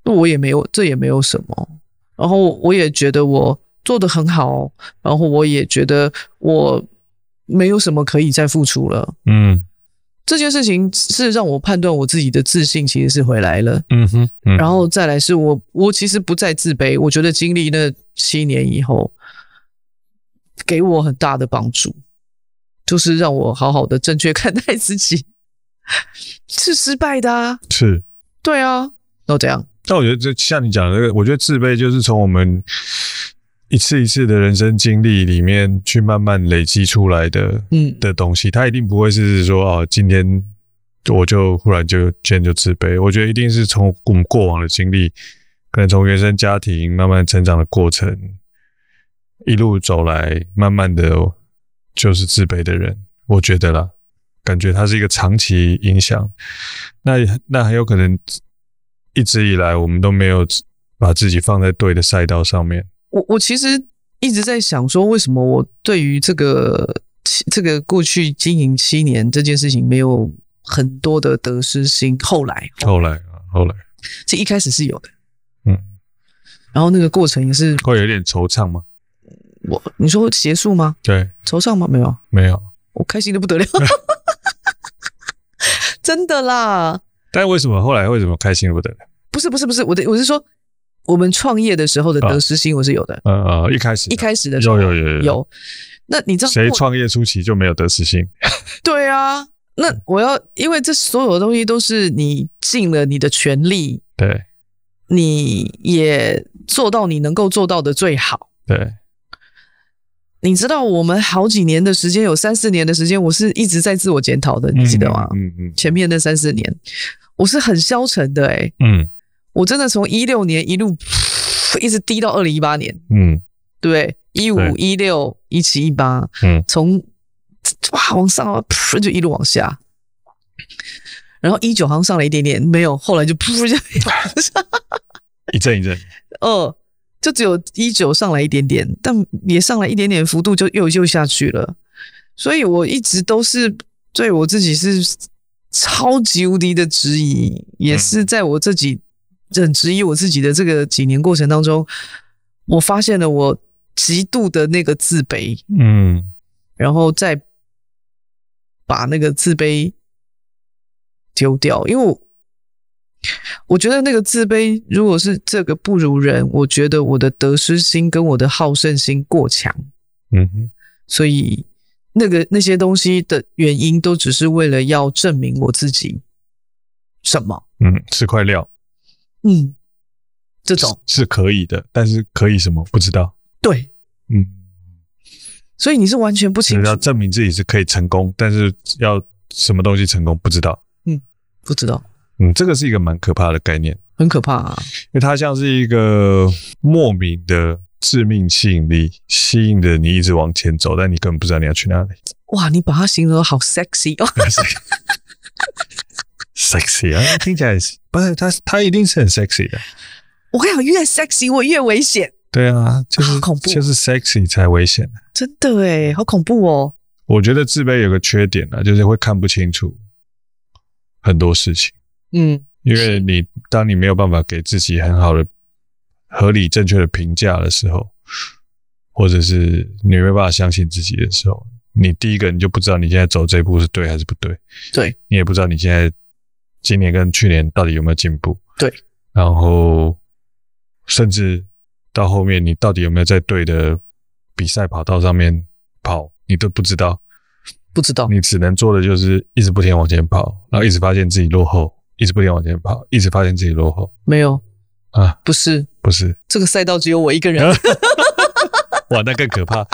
那我也没有，这也没有什么。然后我也觉得我做的很好，然后我也觉得我没有什么可以再付出了。嗯，这件事情是让我判断我自己的自信其实是回来了。嗯哼，嗯，然后再来是我，我其实不再自卑。我觉得经历那七年以后，给我很大的帮助，就是让我好好的正确看待自己。[LAUGHS] 是失败的啊，是，对啊，都这样。但我觉得，就像你讲的那个，我觉得自卑就是从我们一次一次的人生经历里面去慢慢累积出来的，嗯，的东西。它一定不会是说哦，今天我就忽然就今天就自卑。我觉得一定是从我们过往的经历，可能从原生家庭慢慢成长的过程，一路走来，慢慢的就是自卑的人。我觉得啦，感觉它是一个长期影响。那那很有可能。一直以来，我们都没有把自己放在对的赛道上面。我我其实一直在想说，为什么我对于这个这个过去经营七年这件事情没有很多的得失心？后来，后来啊，后来，这一开始是有的，嗯，然后那个过程也是会有点惆怅吗？我你说结束吗？对，惆怅吗？没有，没有，我开心的不得了，[LAUGHS] 真的啦。但为什么后来为什么开心不得了？不是不是不是，我的我是说，我们创业的时候的得失心我是有的。呃呃，一开始一开始的时候有有有有，有。那你知道谁创业初期就没有得失心？[LAUGHS] 对啊，那我要因为这所有的东西都是你尽了你的全力，对，你也做到你能够做到的最好。对，你知道我们好几年的时间，有三四年的时间，我是一直在自我检讨的，你记得吗？嗯嗯，嗯。前面那三四年。我是很消沉的诶、欸、嗯，我真的从一六年一路一直低到二零一八年，嗯，对，一五一六一七一八，嗯，从哇往上噗就一路往下，然后一九好像上了一点点，没有，后来就噗就一阵 [LAUGHS] 一阵，[LAUGHS] 哦，就只有一九上来一点点，但也上来一点点幅度就又又下去了，所以我一直都是对我自己是。超级无敌的质疑，也是在我自己很质疑我自己的这个几年过程当中，我发现了我极度的那个自卑，嗯，然后再把那个自卑丢掉，因为我我觉得那个自卑，如果是这个不如人，我觉得我的得失心跟我的好胜心过强，嗯哼，所以。那个那些东西的原因，都只是为了要证明我自己什么？嗯，是块料。嗯，这种是，是可以的，但是可以什么不知道。对，嗯，所以你是完全不清楚。要证明自己是可以成功，但是要什么东西成功不知道。嗯，不知道。嗯，这个是一个蛮可怕的概念，很可怕啊，因为它像是一个莫名的。致命吸引力吸引着你一直往前走，但你根本不知道你要去哪里。哇，你把它形容得好 sexy 哦，[LAUGHS] sexy 啊，听起来不是它，它一定是很 sexy 的。我跟你讲，越 sexy 我越危险。对啊，就是好恐怖，就是 sexy 才危险。真的诶，好恐怖哦。我觉得自卑有个缺点啊，就是会看不清楚很多事情。嗯，因为你当你没有办法给自己很好的。合理正确的评价的时候，或者是你没办法相信自己的时候，你第一个你就不知道你现在走这一步是对还是不对。对，你也不知道你现在今年跟去年到底有没有进步。对，然后甚至到后面你到底有没有在对的比赛跑道上面跑，你都不知道。不知道，你只能做的就是一直不停往前跑，然后一直发现自己落后，一直不停往前跑，一直发现自己落后。没有。啊，不是，不是，这个赛道只有我一个人。[LAUGHS] 哇，那更可怕。[LAUGHS]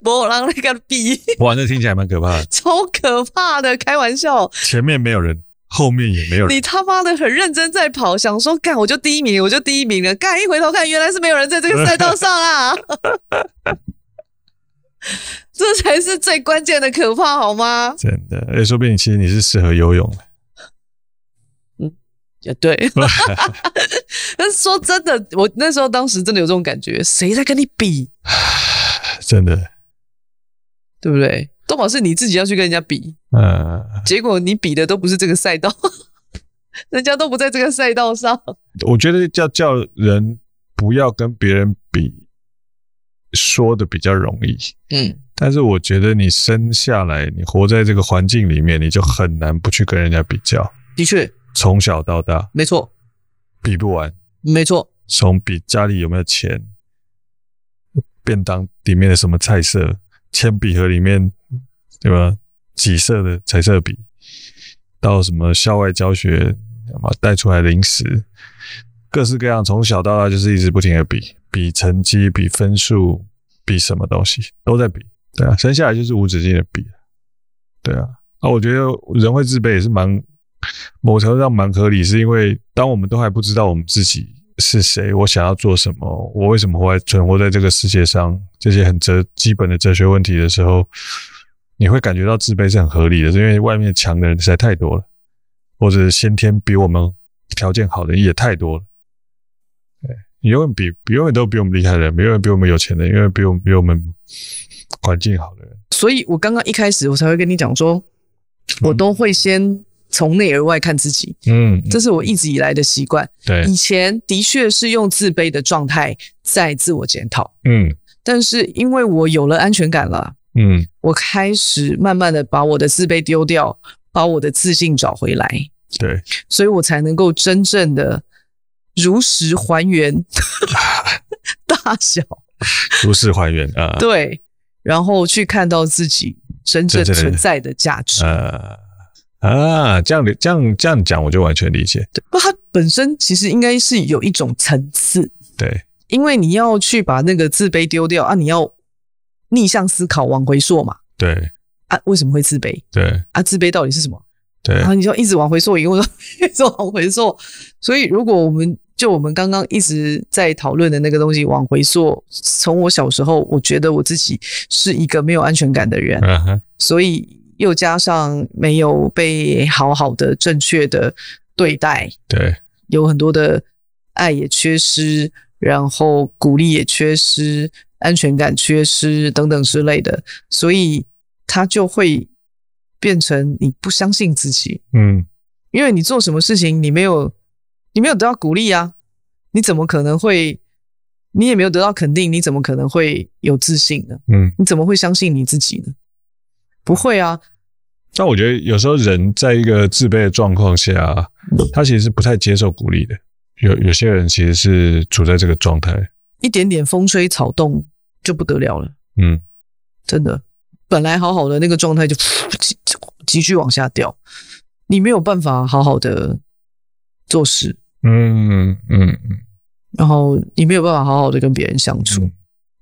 博朗那个比，哇，那听起来蛮可怕的，超可怕的，开玩笑。前面没有人，后面也没有人。你他妈的很认真在跑，想说干我就第一名，我就第一名了。干一回头看，原来是没有人在这个赛道上啊！[LAUGHS] 这才是最关键的可怕，好吗？真的，哎，说不定其实你是适合游泳的。嗯也对，[LAUGHS] 但是说真的，我那时候当时真的有这种感觉，谁在跟你比？[SIGHS] 真的，对不对？都宝是你自己要去跟人家比，嗯，[LAUGHS] 结果你比的都不是这个赛道，[LAUGHS] 人家都不在这个赛道上。我觉得叫叫人不要跟别人比，说的比较容易，嗯，但是我觉得你生下来，你活在这个环境里面，你就很难不去跟人家比较。的确，从小到大，没错，比不完，没错。从比家里有没有钱，便当里面的什么菜色。铅笔盒里面，对吧？几色的彩色笔，到什么校外教学，带出来的零食，各式各样，从小到大就是一直不停的比，比成绩，比分数，比什么东西都在比，对啊，生下来就是无止境的比，对啊，啊，我觉得人会自卑也是蛮某程度上蛮合理，是因为当我们都还不知道我们自己。是谁？我想要做什么？我为什么会存活在这个世界上？这些很哲基本的哲学问题的时候，你会感觉到自卑是很合理的，是因为外面强的人实在太多了，或者先天比我们条件好的人也太多了。对，你永远比比永远都比我们厉害的人，永远比我们有钱的人，永远比我们比我们环境好的人。所以我刚刚一开始我才会跟你讲说，我都会先。从内而外看自己，嗯，这是我一直以来的习惯。对，以前的确是用自卑的状态在自我检讨，嗯，但是因为我有了安全感了，嗯，我开始慢慢的把我的自卑丢掉，把我的自信找回来，对，所以我才能够真正的如实还原 [LAUGHS] 大小，如实还原啊，对，然后去看到自己真正存在的价值，呃。啊，这样这样这样讲，我就完全理解。对，不，它本身其实应该是有一种层次。对，因为你要去把那个自卑丢掉啊，你要逆向思考，往回溯嘛。对。啊，为什么会自卑？对。啊，自卑到底是什么？对。然后你就一直往回溯，一个说 [LAUGHS] 一直往回溯。所以，如果我们就我们刚刚一直在讨论的那个东西往回溯，从我小时候，我觉得我自己是一个没有安全感的人，所以。又加上没有被好好的、正确的对待，对，有很多的爱也缺失，然后鼓励也缺失，安全感缺失等等之类的，所以他就会变成你不相信自己，嗯，因为你做什么事情你没有，你没有得到鼓励啊，你怎么可能会，你也没有得到肯定，你怎么可能会有自信呢？嗯，你怎么会相信你自己呢？不会啊，但我觉得有时候人在一个自卑的状况下，他其实是不太接受鼓励的。有有些人其实是处在这个状态，一点点风吹草动就不得了了。嗯，真的，本来好好的那个状态就急急剧往下掉，你没有办法好好的做事。嗯嗯嗯，然后你没有办法好好的跟别人相处，嗯、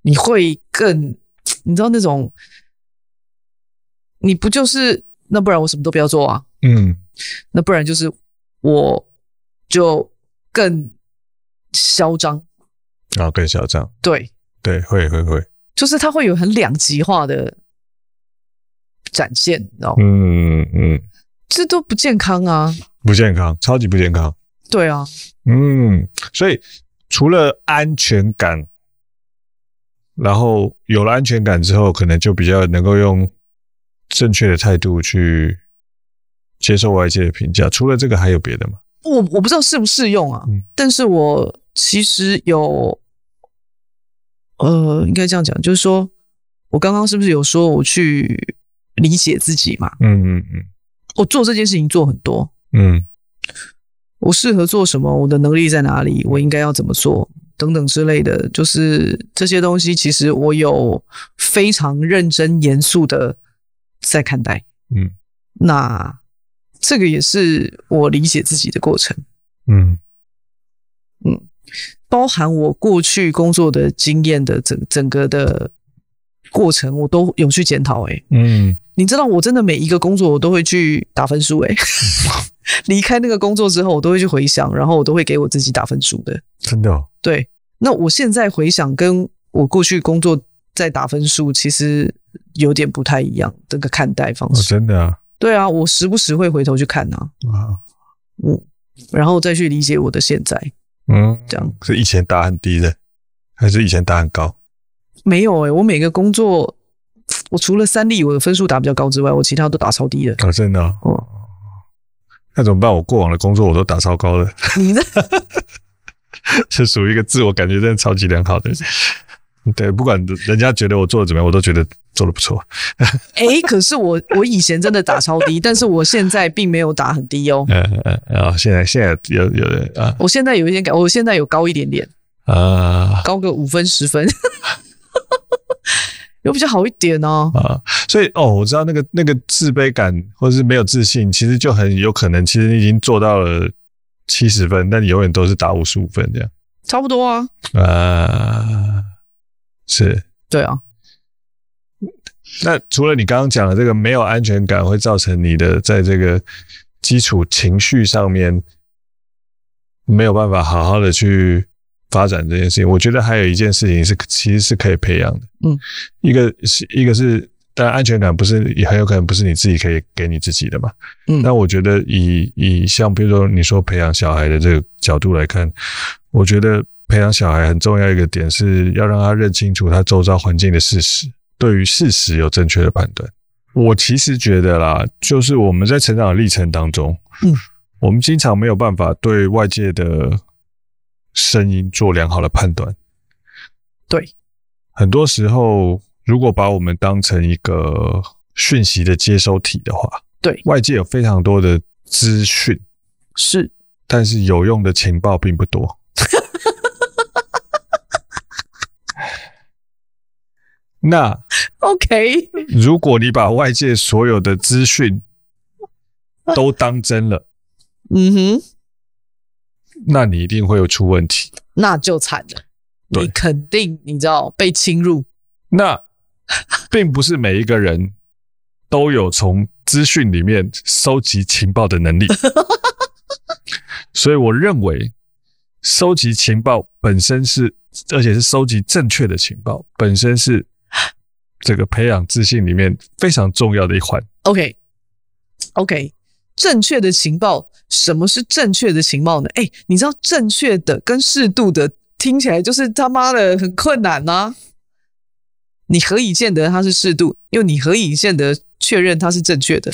你会更，你知道那种。你不就是那不然我什么都不要做啊？嗯，那不然就是我就更嚣张啊，更嚣张。对对，会会会，就是他会有很两极化的展现，你知道吗？嗯嗯，这都不健康啊，不健康，超级不健康。对啊，嗯，所以除了安全感，然后有了安全感之后，可能就比较能够用。正确的态度去接受外界的评价，除了这个还有别的吗？我我不知道适不适用啊，嗯，但是我其实有，呃，应该这样讲，就是说我刚刚是不是有说我去理解自己嘛？嗯嗯嗯，我做这件事情做很多，嗯，我适合做什么？我的能力在哪里？我应该要怎么做？等等之类的，就是这些东西，其实我有非常认真严肃的。在看待，嗯，那这个也是我理解自己的过程，嗯嗯，包含我过去工作的经验的整整个的过程，我都有去检讨。哎，嗯，你知道，我真的每一个工作我都会去打分数。哎，[LAUGHS] 离开那个工作之后，我都会去回想，然后我都会给我自己打分数的。真的哦？对。那我现在回想，跟我过去工作在打分数，其实。有点不太一样，这个看待方式。哦，真的啊？对啊，我时不时会回头去看啊，啊，嗯，然后再去理解我的现在，嗯，这样是以前打很低的，还是以前打很高？没有诶、欸，我每个工作我除了三例我的分数打比较高之外，我其他都打超低的。啊，真的哦。哦那怎么办？我过往的工作我都打超高的。你呢？[LAUGHS] 是属于一个自我感觉真的超级良好的。对，不管人家觉得我做的怎么样，我都觉得做的不错。哎、欸，可是我我以前真的打超低，[LAUGHS] 但是我现在并没有打很低哦。嗯嗯，然后现在现在有有人啊，我现在有一点感，我现在有高一点点啊，高个五分十分，有比较好一点哦。啊，所以哦，我知道那个那个自卑感或者是没有自信，其实就很有可能，其实你已经做到了七十分，但你永远都是打五十五分这样。差不多啊。啊。是，对啊。那除了你刚刚讲的这个没有安全感会造成你的在这个基础情绪上面没有办法好好的去发展这件事情，我觉得还有一件事情是其实是可以培养的。嗯，一个是一个是，当然安全感不是也很有可能不是你自己可以给你自己的嘛。嗯，那我觉得以以像比如说你说培养小孩的这个角度来看，我觉得。培养小孩很重要一个点是要让他认清楚他周遭环境的事实，对于事实有正确的判断。我其实觉得啦，就是我们在成长的历程当中，嗯，我们经常没有办法对外界的声音做良好的判断。对，很多时候如果把我们当成一个讯息的接收体的话，对，外界有非常多的资讯，是，但是有用的情报并不多。[LAUGHS] 那 OK，如果你把外界所有的资讯都当真了，嗯哼，那你一定会有出问题，那就惨了。你肯定你知道被侵入。那并不是每一个人都有从资讯里面收集情报的能力，[LAUGHS] 所以我认为收集情报本身是，而且是收集正确的情报本身是。这个培养自信里面非常重要的一环。OK，OK，正确的情报，什么是正确的情报呢？哎，你知道正确的跟适度的听起来就是他妈的很困难吗？你何以见得它是适度？因为你何以见得确认它是正确的？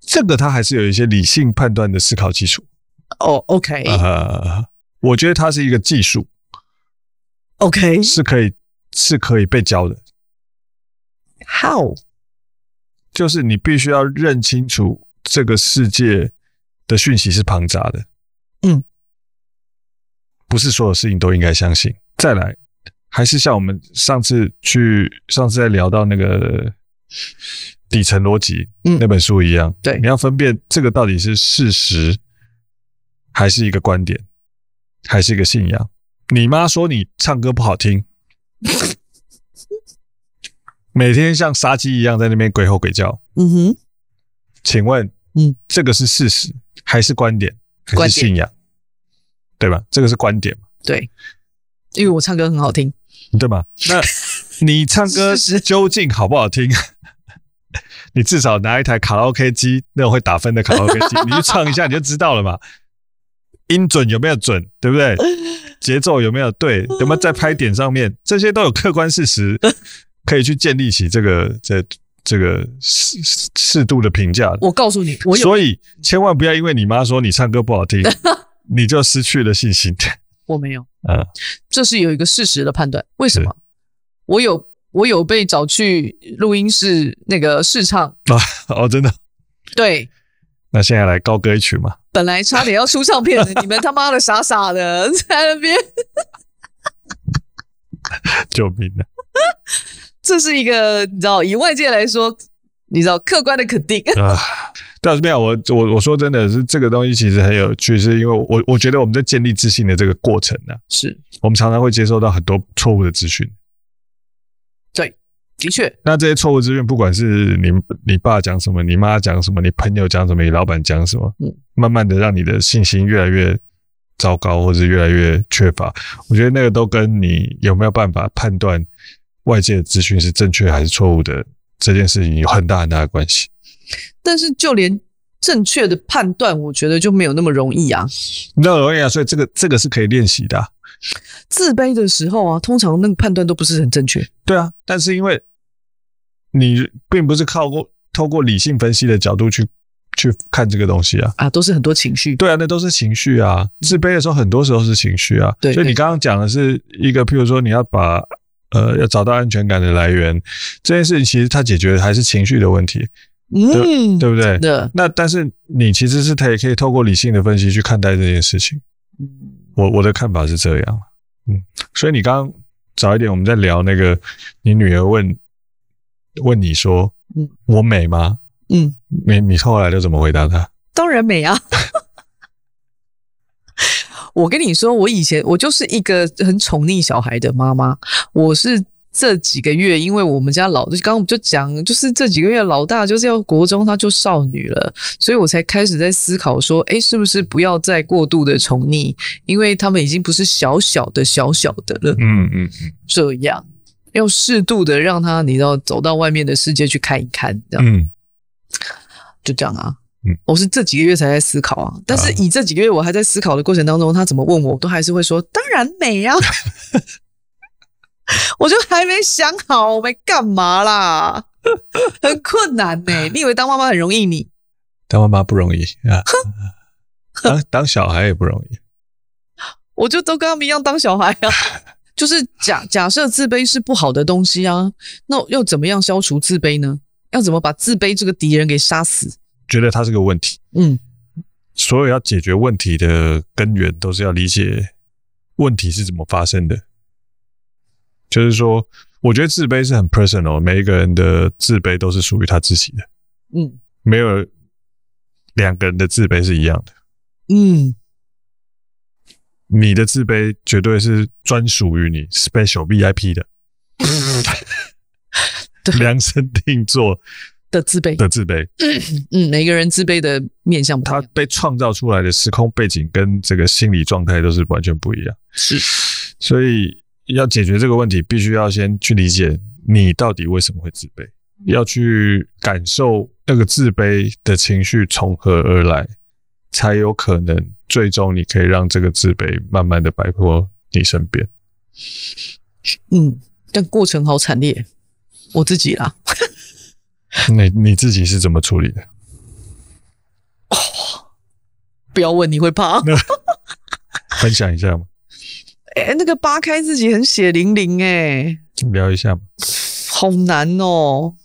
这个它还是有一些理性判断的思考基础。哦，OK，呃，我觉得它是一个技术。OK，是可以是可以被教的。How？就是你必须要认清楚这个世界的讯息是庞杂的，嗯，不是所有事情都应该相信。再来，还是像我们上次去上次在聊到那个底层逻辑那本书一样，对，你要分辨这个到底是事实，还是一个观点，还是一个信仰。你妈说你唱歌不好听。每天像杀鸡一样在那边鬼吼鬼叫。嗯哼，请问，嗯，这个是事实还是观点还是信仰？对吧？这个是观点。对，因为我唱歌很好听，对吧？那 [LAUGHS] 你唱歌究竟好不好听？[LAUGHS] 你至少拿一台卡拉 OK 机，那种会打分的卡拉 OK 机，[LAUGHS] 你去唱一下你就知道了嘛。音准有没有准？对不对？节奏有没有对？有没有在拍点上面？这些都有客观事实。可以去建立起这个这这个适适度的评价。我告诉你，我有，所以千万不要因为你妈说你唱歌不好听，[LAUGHS] 你就失去了信心。我没有，嗯，这是有一个事实的判断。为什么？我有我有被找去录音室那个试唱啊？[LAUGHS] 哦，真的？对。那现在来高歌一曲嘛？本来差点要出唱片的，[LAUGHS] 你们他妈的傻傻的在那边，救命啊！这是一个你知道，以外界来说，你知道客观的肯定 [LAUGHS] 啊。但是没有，我我我说真的是这个东西其实很有趣，是因为我我觉得我们在建立自信的这个过程呢、啊，是我们常常会接收到很多错误的资讯。对，的确。那这些错误资讯，不管是你你爸讲什么，你妈讲什么，你朋友讲什么，你老板讲什么，嗯，慢慢的让你的信心越来越糟糕，或者越来越缺乏。我觉得那个都跟你有没有办法判断。外界的资讯是正确还是错误的，这件事情有很大很大的关系。但是就连正确的判断，我觉得就没有那么容易啊。那么容易啊，所以这个这个是可以练习的啊。自卑的时候啊，通常那个判断都不是很正确。对啊，但是因为你并不是靠过透过理性分析的角度去去看这个东西啊啊，都是很多情绪。对啊，那都是情绪啊。自卑的时候，很多时候是情绪啊。对，所以你刚刚讲的是一个，譬如说你要把呃要找到安全感的来源这件事情，其实它解决的还是情绪的问题。嗯，对，对不对？的。那但是你其实是可以可以透过理性的分析去看待这件事情。我我的看法是这样。嗯，所以你刚刚早一点我们在聊那个，你女儿问问你说，嗯，我美吗？嗯，你你后来就怎么回答她？当然美啊！[LAUGHS] 我跟你说，我以前我就是一个很宠溺小孩的妈妈，我是。这几个月，因为我们家老，刚刚我们就讲，就是这几个月老大就是要国中，他就少女了，所以我才开始在思考说，哎，是不是不要再过度的宠溺，因为他们已经不是小小的小小的了。嗯嗯嗯，这样要适度的让他，你要走到外面的世界去看一看，这样。嗯，就这样啊。嗯，我是这几个月才在思考啊，但是以这几个月我还在思考的过程当中，他怎么问我，我都还是会说，当然美啊。[LAUGHS] 我就还没想好，我没干嘛啦，很困难呢、欸。[LAUGHS] 你以为当妈妈很容易？你当妈妈不容易啊，[LAUGHS] 当当小孩也不容易。我就都跟他们一样当小孩啊。就是假假设自卑是不好的东西啊，那又怎么样消除自卑呢？要怎么把自卑这个敌人给杀死？觉得它是个问题。嗯，所有要解决问题的根源，都是要理解问题是怎么发生的。就是说，我觉得自卑是很 personal，每一个人的自卑都是属于他自己的。嗯，没有两个人的自卑是一样的。嗯，你的自卑绝对是专属于你 special VIP 的，[LAUGHS] 量身定做的自卑的自卑。嗯，每个人自卑的面向不同，他被创造出来的时空背景跟这个心理状态都是完全不一样。是，所以。要解决这个问题，必须要先去理解你到底为什么会自卑，要去感受那个自卑的情绪从何而来，才有可能最终你可以让这个自卑慢慢的摆脱你身边。嗯，但过程好惨烈，我自己啦。[LAUGHS] 你你自己是怎么处理的？哦，[LAUGHS] 不要问，你会怕。[LAUGHS] 分享一下吗？哎、欸，那个扒开自己很血淋淋哎，聊一下吧。好难哦。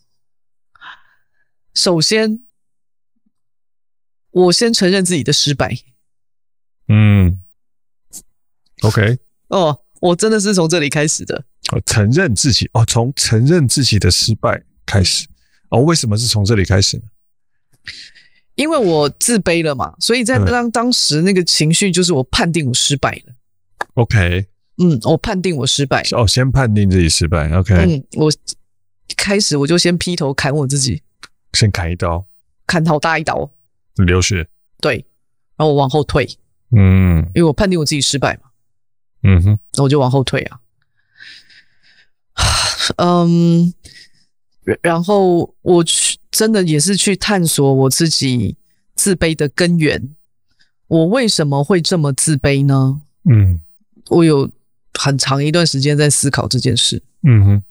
首先，我先承认自己的失败。嗯，OK。哦，我真的是从这里开始的。哦，承认自己哦，从承认自己的失败开始。哦，为什么是从这里开始呢？因为我自卑了嘛，所以在当当时那个情绪就是我判定我失败了。OK，嗯，我判定我失败。哦，先判定自己失败。OK，嗯，我开始我就先劈头砍我自己，先砍一刀，砍好大一刀，流血。对，然后我往后退，嗯，因为我判定我自己失败嘛，嗯哼，那我就往后退啊，[SIGHS] 嗯，然后我去真的也是去探索我自己自卑的根源，我为什么会这么自卑呢？嗯，我有很长一段时间在思考这件事。嗯哼，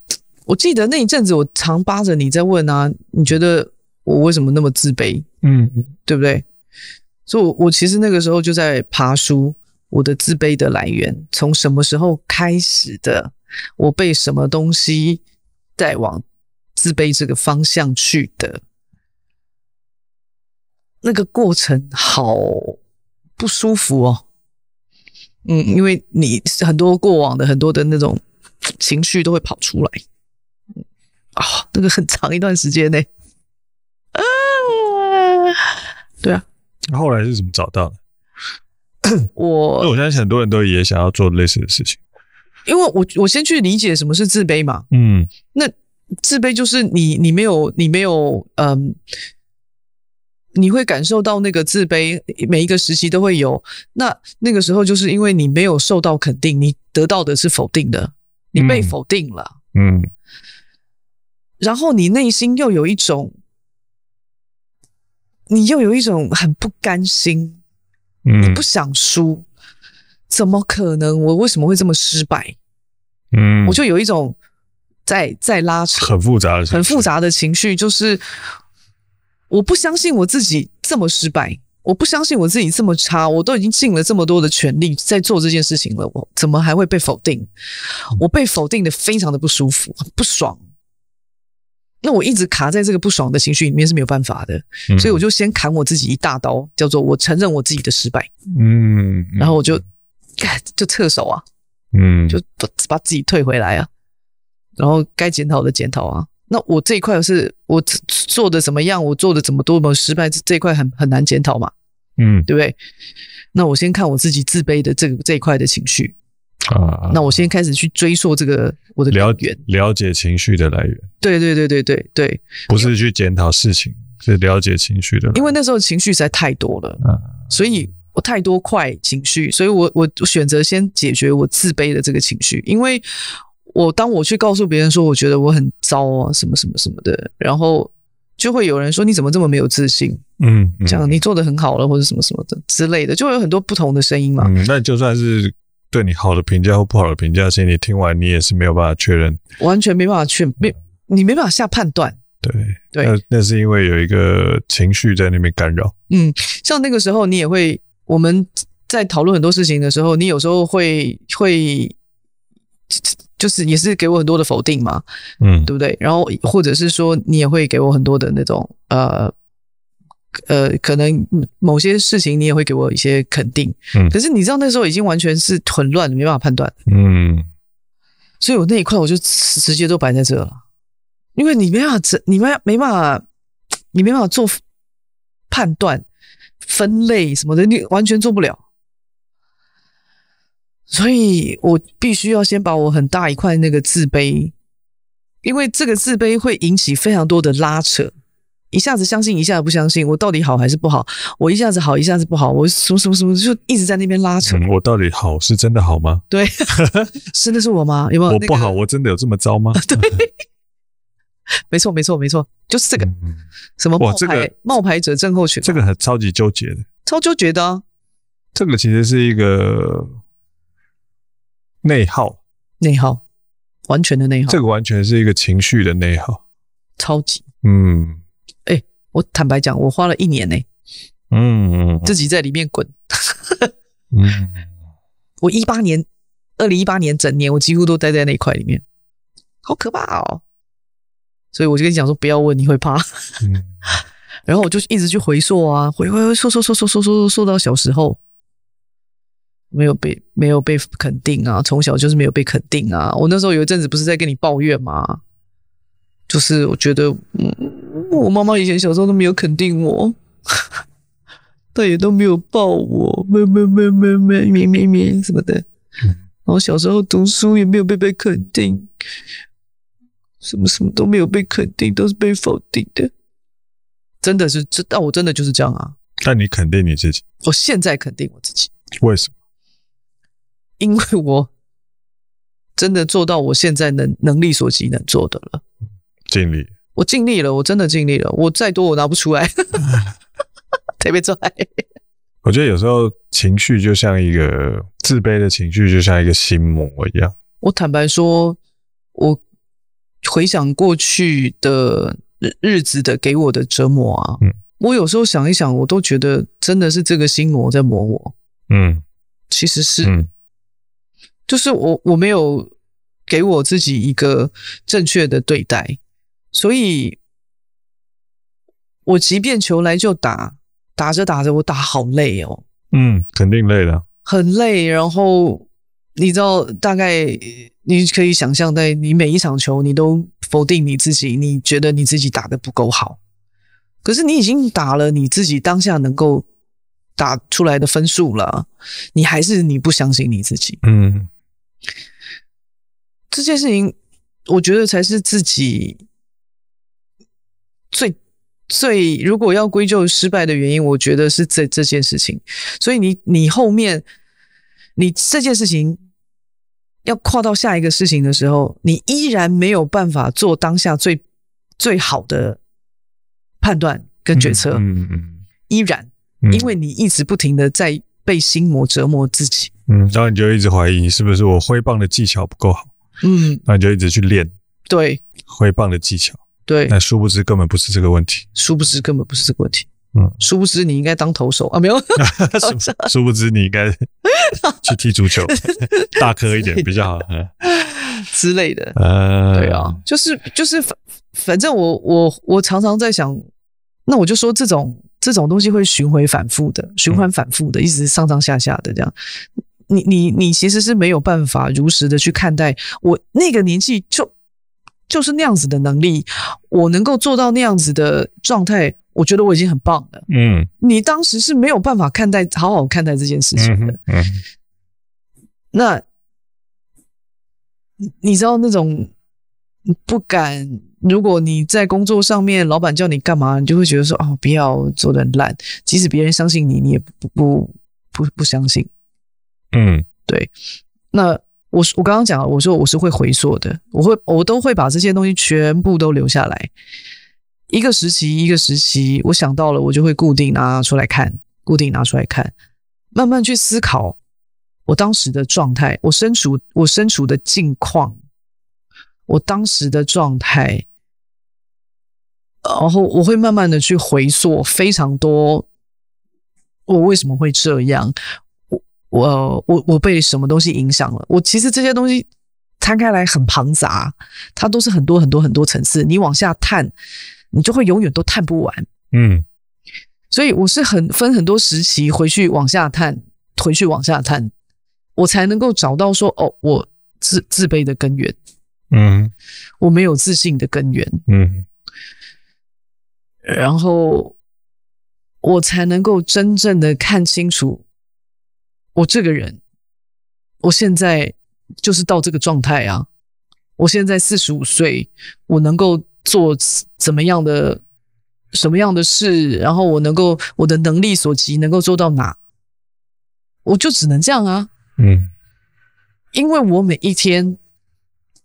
我记得那一阵子，我常扒着你在问啊，你觉得我为什么那么自卑？嗯嗯，对不对？所以我，我我其实那个时候就在爬书我的自卑的来源，从什么时候开始的？我被什么东西带往自卑这个方向去的？那个过程好不舒服哦。嗯，因为你很多过往的很多的那种情绪都会跑出来，啊、哦，那个很长一段时间内，啊，对啊，后来是怎么找到的？我，那我相信很多人都也想要做类似的事情，因为我我先去理解什么是自卑嘛，嗯，那自卑就是你你没有你没有嗯。你会感受到那个自卑，每一个时期都会有。那那个时候，就是因为你没有受到肯定，你得到的是否定的，你被否定了。嗯。嗯。然后你内心又有一种，你又有一种很不甘心，嗯，你不想输，怎么可能？我为什么会这么失败？嗯，我就有一种在在拉扯，很复杂的情绪，很复杂的情绪，就是我不相信我自己这么失败，我不相信我自己这么差，我都已经尽了这么多的全力在做这件事情了，我怎么还会被否定？我被否定的非常的不舒服，不爽。那我一直卡在这个不爽的情绪里面是没有办法的，嗯、所以我就先砍我自己一大刀，叫做我承认我自己的失败。嗯，然后我就，就撤手啊，嗯，就把自己退回来啊，然后该检讨的检讨啊。那我这一块是我做的怎么样，我做的怎么多么失败，这一块很很难检讨嘛，嗯，对不对？那我先看我自己自卑的这个这一块的情绪。啊，那我先开始去追溯这个我的来源，了解情绪的来源。对对对对对对，不是去检讨事情，是了解情绪的。因为那时候情绪实在太多了，啊、所以我太多块情绪，所以我我选择先解决我自卑的这个情绪。因为我当我去告诉别人说我觉得我很糟啊，什么什么什么的，然后就会有人说你怎么这么没有自信？嗯，这样你做得很好了，或者什么什么的之类的，就会有很多不同的声音嘛。嗯，那就算是。对你好的评价或不好的评价，其实你听完你也是没有办法确认，完全没办法确没你没办法下判断。对对，那那是因为有一个情绪在那边干扰。嗯，像那个时候你也会，我们在讨论很多事情的时候，你有时候会会就是也是给我很多的否定嘛，嗯，对不对？然后或者是说你也会给我很多的那种呃。呃，可能某些事情你也会给我一些肯定，嗯，可是你知道那时候已经完全是混乱，没办法判断，嗯，所以我那一块我就直接都摆在这了，因为你没办法，你没没办法，你没办法做判断、分类什么的，你完全做不了，所以我必须要先把我很大一块那个自卑，因为这个自卑会引起非常多的拉扯。一下子相信，一下子不相信，我到底好还是不好？我一下子好，一下子不好，我什么什么什么就一直在那边拉扯。嗯，我到底好是真的好吗？对，[LAUGHS] 真的是我吗？有没有？我不好，我真的有这么糟吗？[LAUGHS] 对，没错，没错，没错，就是这个。嗯、什么冒牌、这个、冒牌者症候群？这个很超级纠结的，超纠结的、啊。这个其实是一个内耗，内耗，完全的内耗。这个完全是一个情绪的内耗，超级。嗯。我坦白讲，我花了一年呢、欸，嗯，自己在里面滚，嗯，[LAUGHS] 我一八年，二零一八年整年，我几乎都待在那块里面，好可怕哦，所以我就跟你讲说，不要问，你会怕，嗯，[LAUGHS] 然后我就一直去回溯啊，回回回溯溯溯溯溯溯溯到小时候，没有被没有被肯定啊，从小就是没有被肯定啊，我那时候有一阵子不是在跟你抱怨吗？就是我觉得，嗯。我妈妈以前小时候都没有肯定我，[LAUGHS] 她也都没有抱我，咩咩咩咩咩咩咩咩什么的。然后小时候读书也没有被被肯定，什么什么都没有被肯定，都是被否定的。真的是，这但我真的就是这样啊。但你肯定你自己？我现在肯定我自己。为什么？因为我真的做到我现在能能力所及能做的了。尽力。我尽力了，我真的尽力了。我再多我拿不出来，[LAUGHS] 特别拽。我觉得有时候情绪就像一个自卑的情绪，就像一个心魔一样。我坦白说，我回想过去的日子的给我的折磨啊，嗯，我有时候想一想，我都觉得真的是这个心魔在磨我。嗯，其实是，嗯，就是我我没有给我自己一个正确的对待。所以，我即便球来就打，打着打着我打好累哦。嗯，肯定累的，很累。然后你知道，大概你可以想象，在你每一场球，你都否定你自己，你觉得你自己打得不够好。可是你已经打了你自己当下能够打出来的分数了，你还是你不相信你自己。嗯，这件事情，我觉得才是自己。最最，如果要归咎失败的原因，我觉得是这这件事情。所以你你后面你这件事情要跨到下一个事情的时候，你依然没有办法做当下最最好的判断跟决策。嗯嗯，嗯，依然，因为你一直不停的在被心魔折磨自己。嗯，然后你就一直怀疑是不是我挥棒的技巧不够好。嗯，那你就一直去练。对，挥棒的技巧，对，那殊不知根本不是这个问题，殊不知根本不是这个问题。嗯，殊不知你应该当投手啊，没有，[LAUGHS] 殊殊不知你应该 [LAUGHS] 去踢足球，[LAUGHS] 大颗一点比较好，之类的。呃，对啊，就是就是反反正我我我常常在想，那我就说这种这种东西会循环反复的，循环反复的，一直上上下下的这样。你你你其实是没有办法如实的去看待我那个年纪就就是那样子的能力，我能够做到那样子的状态。我觉得我已经很棒了。嗯，你当时是没有办法看待，好好看待这件事情的。嗯，嗯，那你知道那种不敢，如果你在工作上面，老板叫你干嘛，你就会觉得说哦，不要做的很烂，即使别人相信你，你也不不不不相信。嗯，对。那我我刚刚讲了，我说我是会回溯的，我会我都会把这些东西全部都留下来。一个时期，一个时期，我想到了，我就会固定拿出来看，固定拿出来看，慢慢去思考我当时的状态，我身处我身处的境况，我当时的状态，然后我会慢慢的去回溯非常多，我为什么会这样？我我我我被什么东西影响了？我其实这些东西摊开来很庞杂，它都是很多很多很多层次，你往下探。你就会永远都探不完，嗯，所以我是很分很多时期回去往下探，回去往下探，我才能够找到说，哦，我自自卑的根源，嗯，我没有自信的根源，嗯，然后我才能够真正的看清楚，我这个人，我现在就是到这个状态啊，我现在四十五岁，我能够。做怎么样的什么样的事，然后我能够我的能力所及能够做到哪，我就只能这样啊。嗯，因为我每一天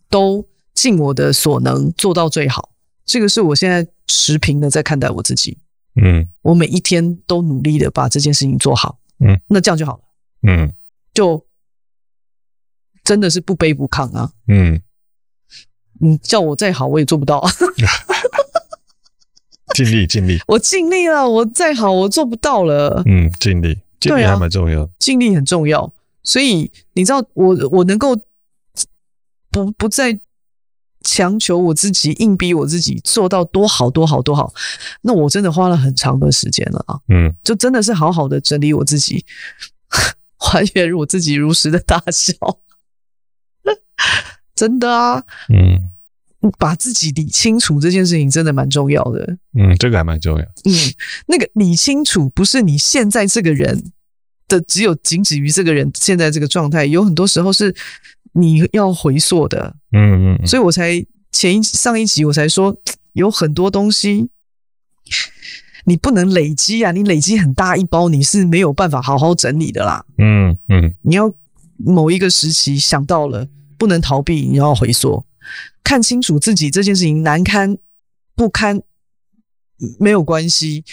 都尽我的所能做到最好，这个是我现在持平的在看待我自己。嗯，我每一天都努力的把这件事情做好。嗯，那这样就好了。嗯，就真的是不卑不亢啊。嗯。你叫我再好，我也做不到。[LAUGHS] 尽力，尽力。我尽力了，我再好，我做不到了。嗯，尽力，尽力还蛮重要。尽力很重要，所以你知道，我我能够不不再强求我自己，硬逼我自己做到多好多好多好。那我真的花了很长的时间了啊。嗯，就真的是好好的整理我自己，还原我自己如实的大小。真的啊，嗯，把自己理清楚这件事情真的蛮重要的。嗯，这个还蛮重要。嗯，那个理清楚不是你现在这个人的，只有仅止于这个人现在这个状态，有很多时候是你要回溯的。嗯嗯，所以我才前一上一集我才说，有很多东西你不能累积啊，你累积很大一包，你是没有办法好好整理的啦。嗯嗯，你要某一个时期想到了。不能逃避，你要回缩，看清楚自己这件事情难堪不堪，没有关系。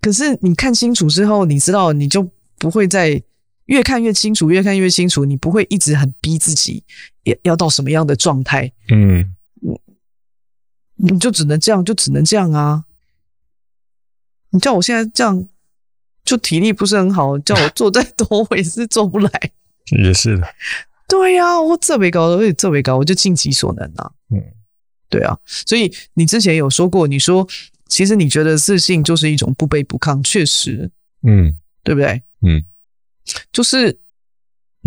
可是你看清楚之后，你知道你就不会再越看越清楚，越看越清楚，你不会一直很逼自己，要要到什么样的状态？嗯，你就只能这样，就只能这样啊！你叫我现在这样，就体力不是很好，叫我做再多，[LAUGHS] 我也是做不来。也是的。对呀、啊，我特别高，我也特别高，我就尽己所能啊。嗯，对啊，所以你之前有说过，你说其实你觉得自信就是一种不卑不亢，确实，嗯，对不对？嗯，就是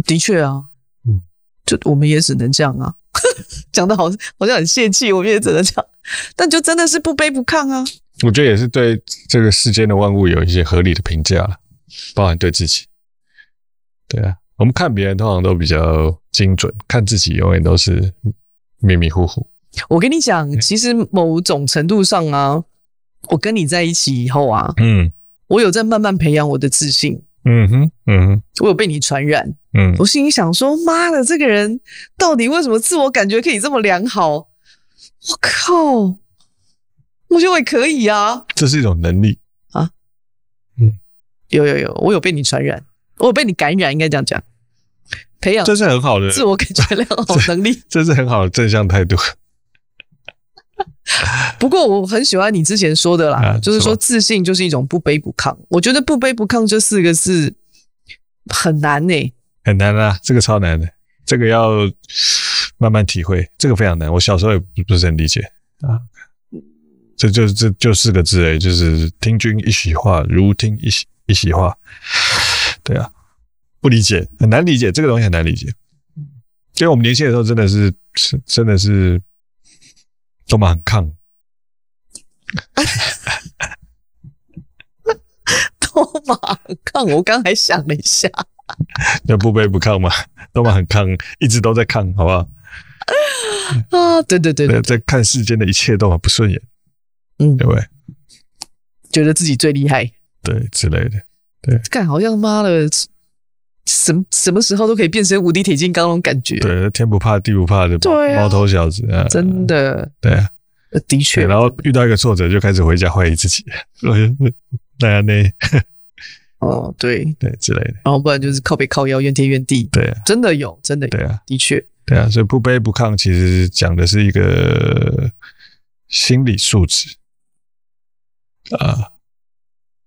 的确啊，嗯，就我们也只能这样啊，[LAUGHS] 讲的好好像很泄气，我们也只能这样，但就真的是不卑不亢啊。我觉得也是对这个世间的万物有一些合理的评价了，包含对自己。对啊。我们看别人通常都比较精准，看自己永远都是迷迷糊糊。我跟你讲，其实某种程度上啊，我跟你在一起以后啊，嗯，我有在慢慢培养我的自信。嗯哼，嗯哼，我有被你传染。嗯，我心里想说，妈的，这个人到底为什么自我感觉可以这么良好？我靠，我觉得我也可以啊。这是一种能力啊。嗯，有有有，我有被你传染。我有被你感染，应该这样讲，培养，这是很好的自我感觉良好能力，[LAUGHS] 这，这是很好的正向态度。[LAUGHS] 不过我很喜欢你之前说的啦，啊、就是说自信就是一种不卑不亢。我觉得不卑不亢这四个字很难呢、欸，很难啊，这个超难的，这个要慢慢体会，这个非常难。我小时候也不是很理解啊，这就这就四个字诶，就是听君一席话，如听一席一席话。对啊，不理解，很难理解，这个东西很难理解。因为我们年轻的时候真的是是真的是。都蛮很抗，[LAUGHS] 都蛮很抗。我刚还想了一下，[LAUGHS] 那不卑不亢嘛，都蛮很抗，一直都在抗，好不好？啊，对对对，对，在看世间的一切都很不顺眼，嗯，对不对？觉得自己最厉害，对之类的，对，干好像妈的。什么什么时候都可以变成无敌铁金刚那种感觉，对，天不怕地不怕的对毛头小子啊，真的，对啊，的确，然后遇到一个挫折就开始回家怀疑自己，[LAUGHS] 那样呢？[LAUGHS] 哦，对。对之类的，然后不然就是靠北靠腰怨天怨地，对，啊。真的有，真的有，对啊，的确，对啊，所以不卑不亢其实讲的是一个心理素质啊，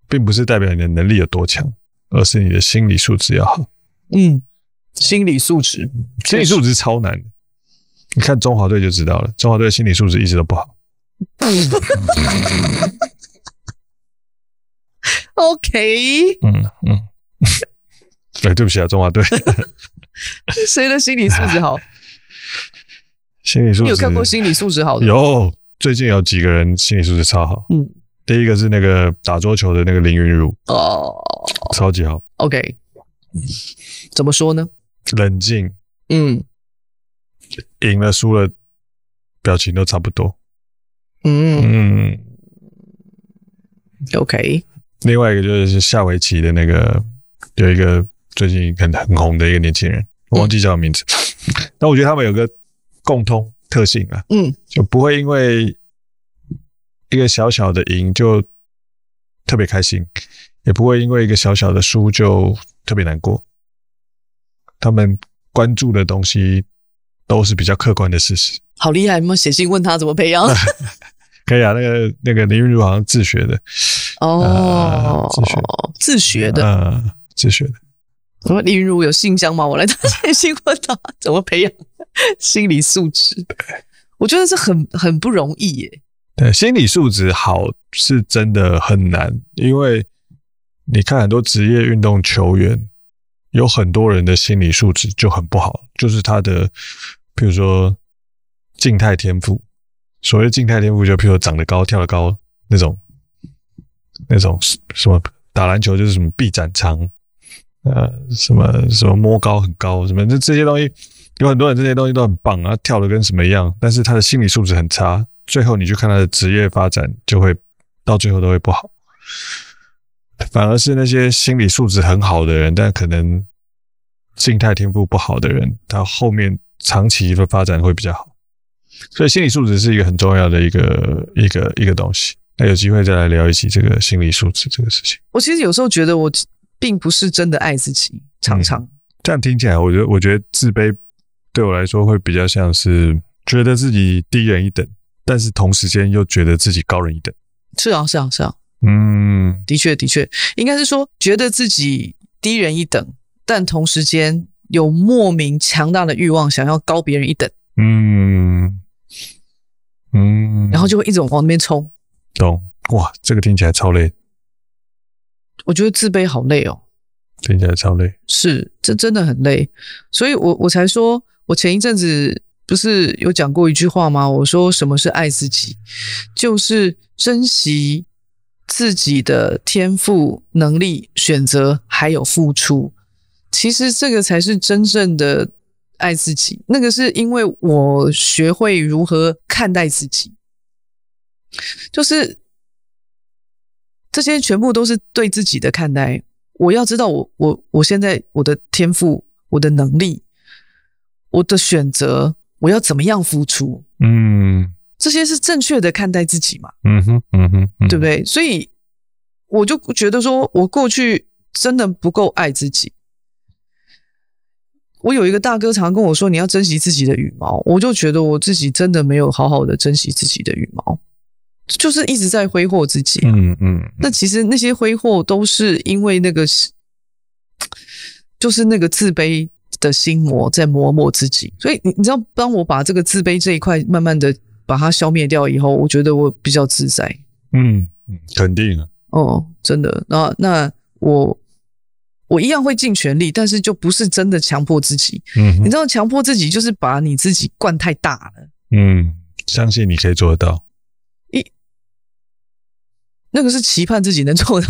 并不是代表你的能力有多强。而是你的心理素质要好。嗯，心理素质，心理素质超难的。你看中华队就知道了，中华队的心理素质一直都不好。[LAUGHS] OK。嗯嗯。对，[LAUGHS] 对不起啊，中华队。谁的心理素质好？心理素质。你有看过心理素质好的？有，最近有几个人心理素质超好。嗯。第一个是那个打桌球的那个林云儒哦，超级好。OK，怎么说呢？冷静，嗯，赢了输了，表情都差不多。嗯嗯，OK。另外一个就是下围棋的那个，有一个最近很很红的一个年轻人，我忘记叫名字。但、嗯、我觉得他们有个共通特性啊，嗯，就不会因为。一个小小的赢就特别开心，也不会因为一个小小的输就特别难过。他们关注的东西都是比较客观的事实。好厉害！有没有写信问他怎么培养？[LAUGHS] 可以啊，那个那个林昀儒好像自学的哦、呃，自学自学的，呃，自学的。什么林昀儒有信箱吗？我来写信问他怎么培养心理素质。我觉得这很很不容易耶。对，心理素质好是真的很难，因为你看很多职业运动球员，有很多人的心理素质就很不好，就是他的，比如说静态天赋，所谓静态天赋就譬如长得高、跳得高那种，那种什么打篮球就是什么臂展长，呃，什么什么摸高很高，什么这这些东西，有很多人这些东西都很棒啊，跳得跟什么一样，但是他的心理素质很差。最后，你去看他的职业发展，就会到最后都会不好。反而是那些心理素质很好的人，但可能静态天赋不好的人，他后面长期的发展会比较好。所以，心理素质是一个很重要的一个一个一个东西。那有机会再来聊一起这个心理素质这个事情。我其实有时候觉得，我并不是真的爱自己，常常、嗯、这样听起来，我觉得我觉得自卑对我来说会比较像是觉得自己低人一等。但是同时间又觉得自己高人一等，是啊，是啊，是啊，嗯，的确，的确，应该是说觉得自己低人一等，但同时间有莫名强大的欲望想要高别人一等，嗯。嗯，然后就会一直往那边冲，懂？哇，这个听起来超累，我觉得自卑好累哦，听起来超累，是，这真的很累，所以我我才说我前一阵子。不是有讲过一句话吗？我说什么是爱自己，就是珍惜自己的天赋、能力、选择还有付出。其实这个才是真正的爱自己。那个是因为我学会如何看待自己，就是这些全部都是对自己的看待。我要知道我我我现在我的天赋、我的能力、我的选择。我要怎么样付出？嗯，这些是正确的看待自己嘛？嗯哼，嗯哼，嗯，对不对？所以我就觉得说，我过去真的不够爱自己。我有一个大哥常跟我说，你要珍惜自己的羽毛，我就觉得我自己真的没有好好的珍惜自己的羽毛，就是一直在挥霍自己、啊。嗯嗯。那其实那些挥霍都是因为那个是，就是那个自卑的心魔在磨磨自己。所以你你知道，当我把这个自卑这一块慢慢的把它消灭掉以后，我觉得我比较自在。嗯嗯，肯定啊。哦，真的。那那我。我一样会尽全力，但是就不是真的强迫自己。嗯，你知道，强迫自己就是把你自己灌太大了。嗯，相信你可以做得到。一，那个是期盼自己能做到。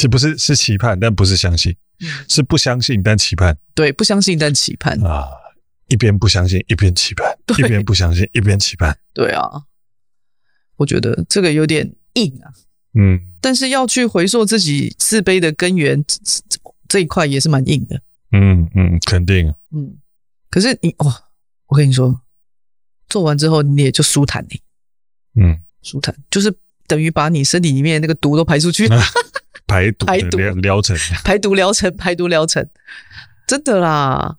其实不是，是期盼，但不是相信，是不相信但期盼。对，不相信但期盼啊，一边不相信一边期盼，一边不相信一边期盼。对啊，我觉得这个有点硬啊。嗯。但是要去回溯自己自卑的根源，这一块也是蛮硬的。嗯嗯，肯定。嗯，可是你哇，我跟你说，做完之后你也就舒坦你。嗯，舒坦就是等于把你身体里面那个毒都排出去，[LAUGHS] 排毒排毒疗程，[LAUGHS] 排毒疗程，排毒疗程，真的啦，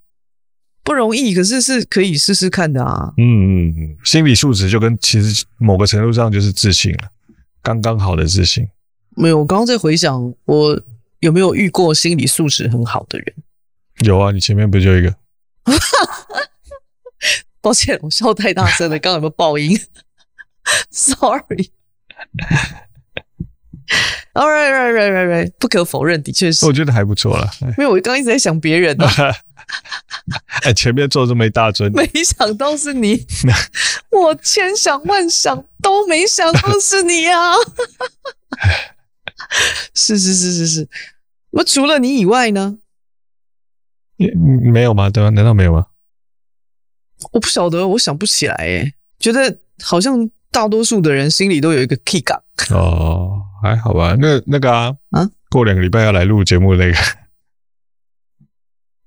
不容易，可是是可以试试看的啊。嗯嗯嗯，心理素质就跟其实某个程度上就是自信了，刚刚好的自信。没有，我刚刚在回想，我有没有遇过心理素质很好的人？有啊，你前面不就一个？[LAUGHS] 抱歉，我笑太大声了，刚刚有没有爆音？[LAUGHS] Sorry。All [LAUGHS] right, right, right, right, right。不可否认，的确是。我觉得还不错啦。没有，我刚刚一直在想别人呢。[LAUGHS] 哎，前面坐这么一大尊，没想到是你。[LAUGHS] 我千想万想都没想到是你啊！是是是是是，那除了你以外呢？没有吗？对吧？难道没有吗？我不晓得，我想不起来。诶，觉得好像大多数的人心里都有一个 key 感。哦，还好吧。那那个啊，啊，过两个礼拜要来录节目的那个。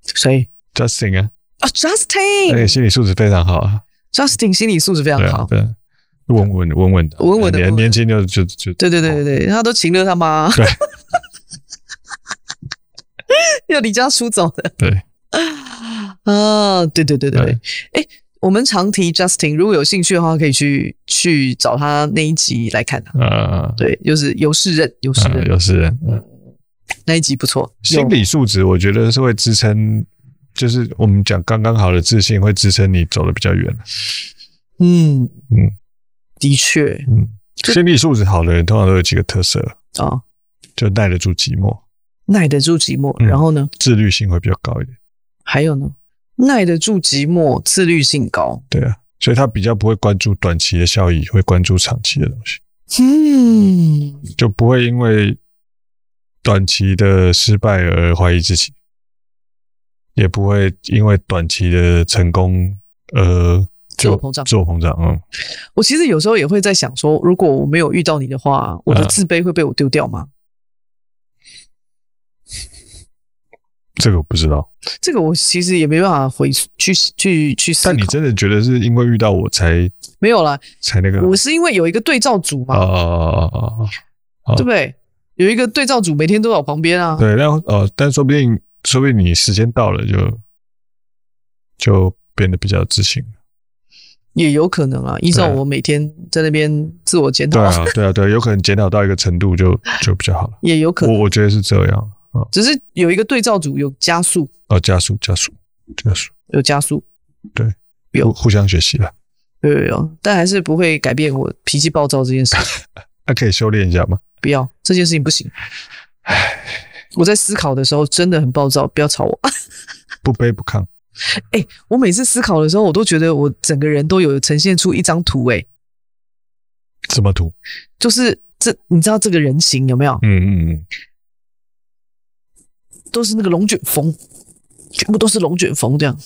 谁？Justin 啊，啊，Justin，那个心理素质非常好啊。Justin 心理素质非常好。对。稳稳稳稳的，稳稳的，年年轻就就就对对对对对，他都请了他妈，对，[LAUGHS] 要离家出走的，对，啊，对对对对。对，哎，我们常提 Justin，如果有兴趣的话，可以去去找他那一集来看他，啊，对，就是有事人，有事任，有事人，嗯，那一集不错，心理素质我觉得是会支撑，就是我们讲刚刚好的自信会支撑你走得比较远，嗯。嗯。的确，嗯，心理素质好的人通常都有几个特色。啊，哦、就耐得住寂寞，耐得住寂寞，然后呢，自律性会比较高一点。还有呢，耐得住寂寞，自律性高，对啊，所以他比较不会关注短期的效益，会关注长期的东西。嗯，就不会因为短期的失败而怀疑自己，也不会因为短期的成功而。自我膨胀，自我膨胀。嗯，我其实有时候也会在想说，如果我没有遇到你的话，我的自卑会被我丢掉吗？这个我不知道。这个我其实也没办法回去去去思考。但你真的觉得是因为遇到我才没有啦？才那个？我是因为有一个对照组嘛？哦哦哦哦，对不对？有一个对照组每天都在我旁边啊。对，然后哦，但说不定，说不定你时间到了就就变得比较自信。也有可能啊，依照我每天在那边自我检讨，对啊，对啊，对，有可能检讨到一个程度就就比较好了。[LAUGHS] 也有可能，我我觉得是这样啊，只是有一个对照组有加速哦，加速加速加速有加速，对，有互相学习了，有有有，但还是不会改变我脾气暴躁这件事。[LAUGHS] 那可以修炼一下吗？不要，这件事情不行。唉，我在思考的时候真的很暴躁，不要吵我。不卑不亢。[LAUGHS] 哎、欸，我每次思考的时候，我都觉得我整个人都有呈现出一张图、欸。哎，什么图？就是这，你知道这个人形有没有？嗯嗯嗯，都是那个龙卷风，全部都是龙卷风这样，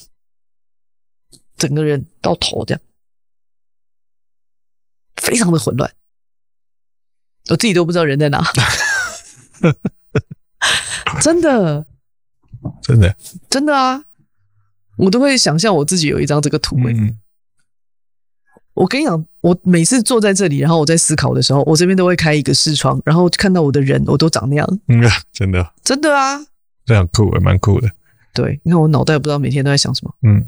整个人到头这样，非常的混乱，我自己都不知道人在哪。[LAUGHS] 真的，真的，真的啊！我都会想象我自己有一张这个图诶、欸。嗯、我跟你讲，我每次坐在这里，然后我在思考的时候，我这边都会开一个视窗，然后看到我的人，我都长那样。嗯，[LAUGHS] 真的，真的啊，这样酷，也蛮酷的。对，你看我脑袋不知道每天都在想什么。嗯，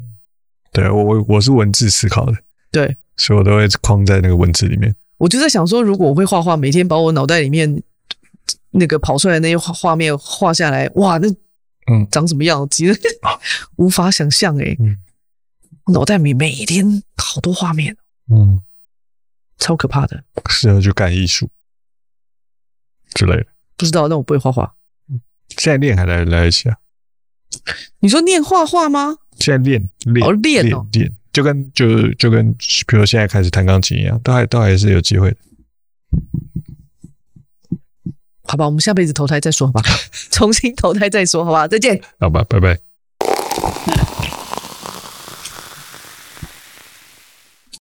对我我我是文字思考的，对，所以我都会框在那个文字里面。我就在想说，如果我会画画，每天把我脑袋里面那个跑出来的那些画画面画下来，哇，那嗯长什么样子？其实 [LAUGHS] 无法想象哎。嗯，脑袋里每天好多画面，嗯，超可怕的。适合去干艺术之类的。不知道，但我不会画画。现在练还来来得及啊？你说练画画吗？现在练练哦练练练。就跟就就跟，比如现在开始弹钢琴一样，都还都还是有机会的。好吧，我们下辈子投胎再说，好吧？[LAUGHS] 重新投胎再说，好吧？再见。好吧，拜拜。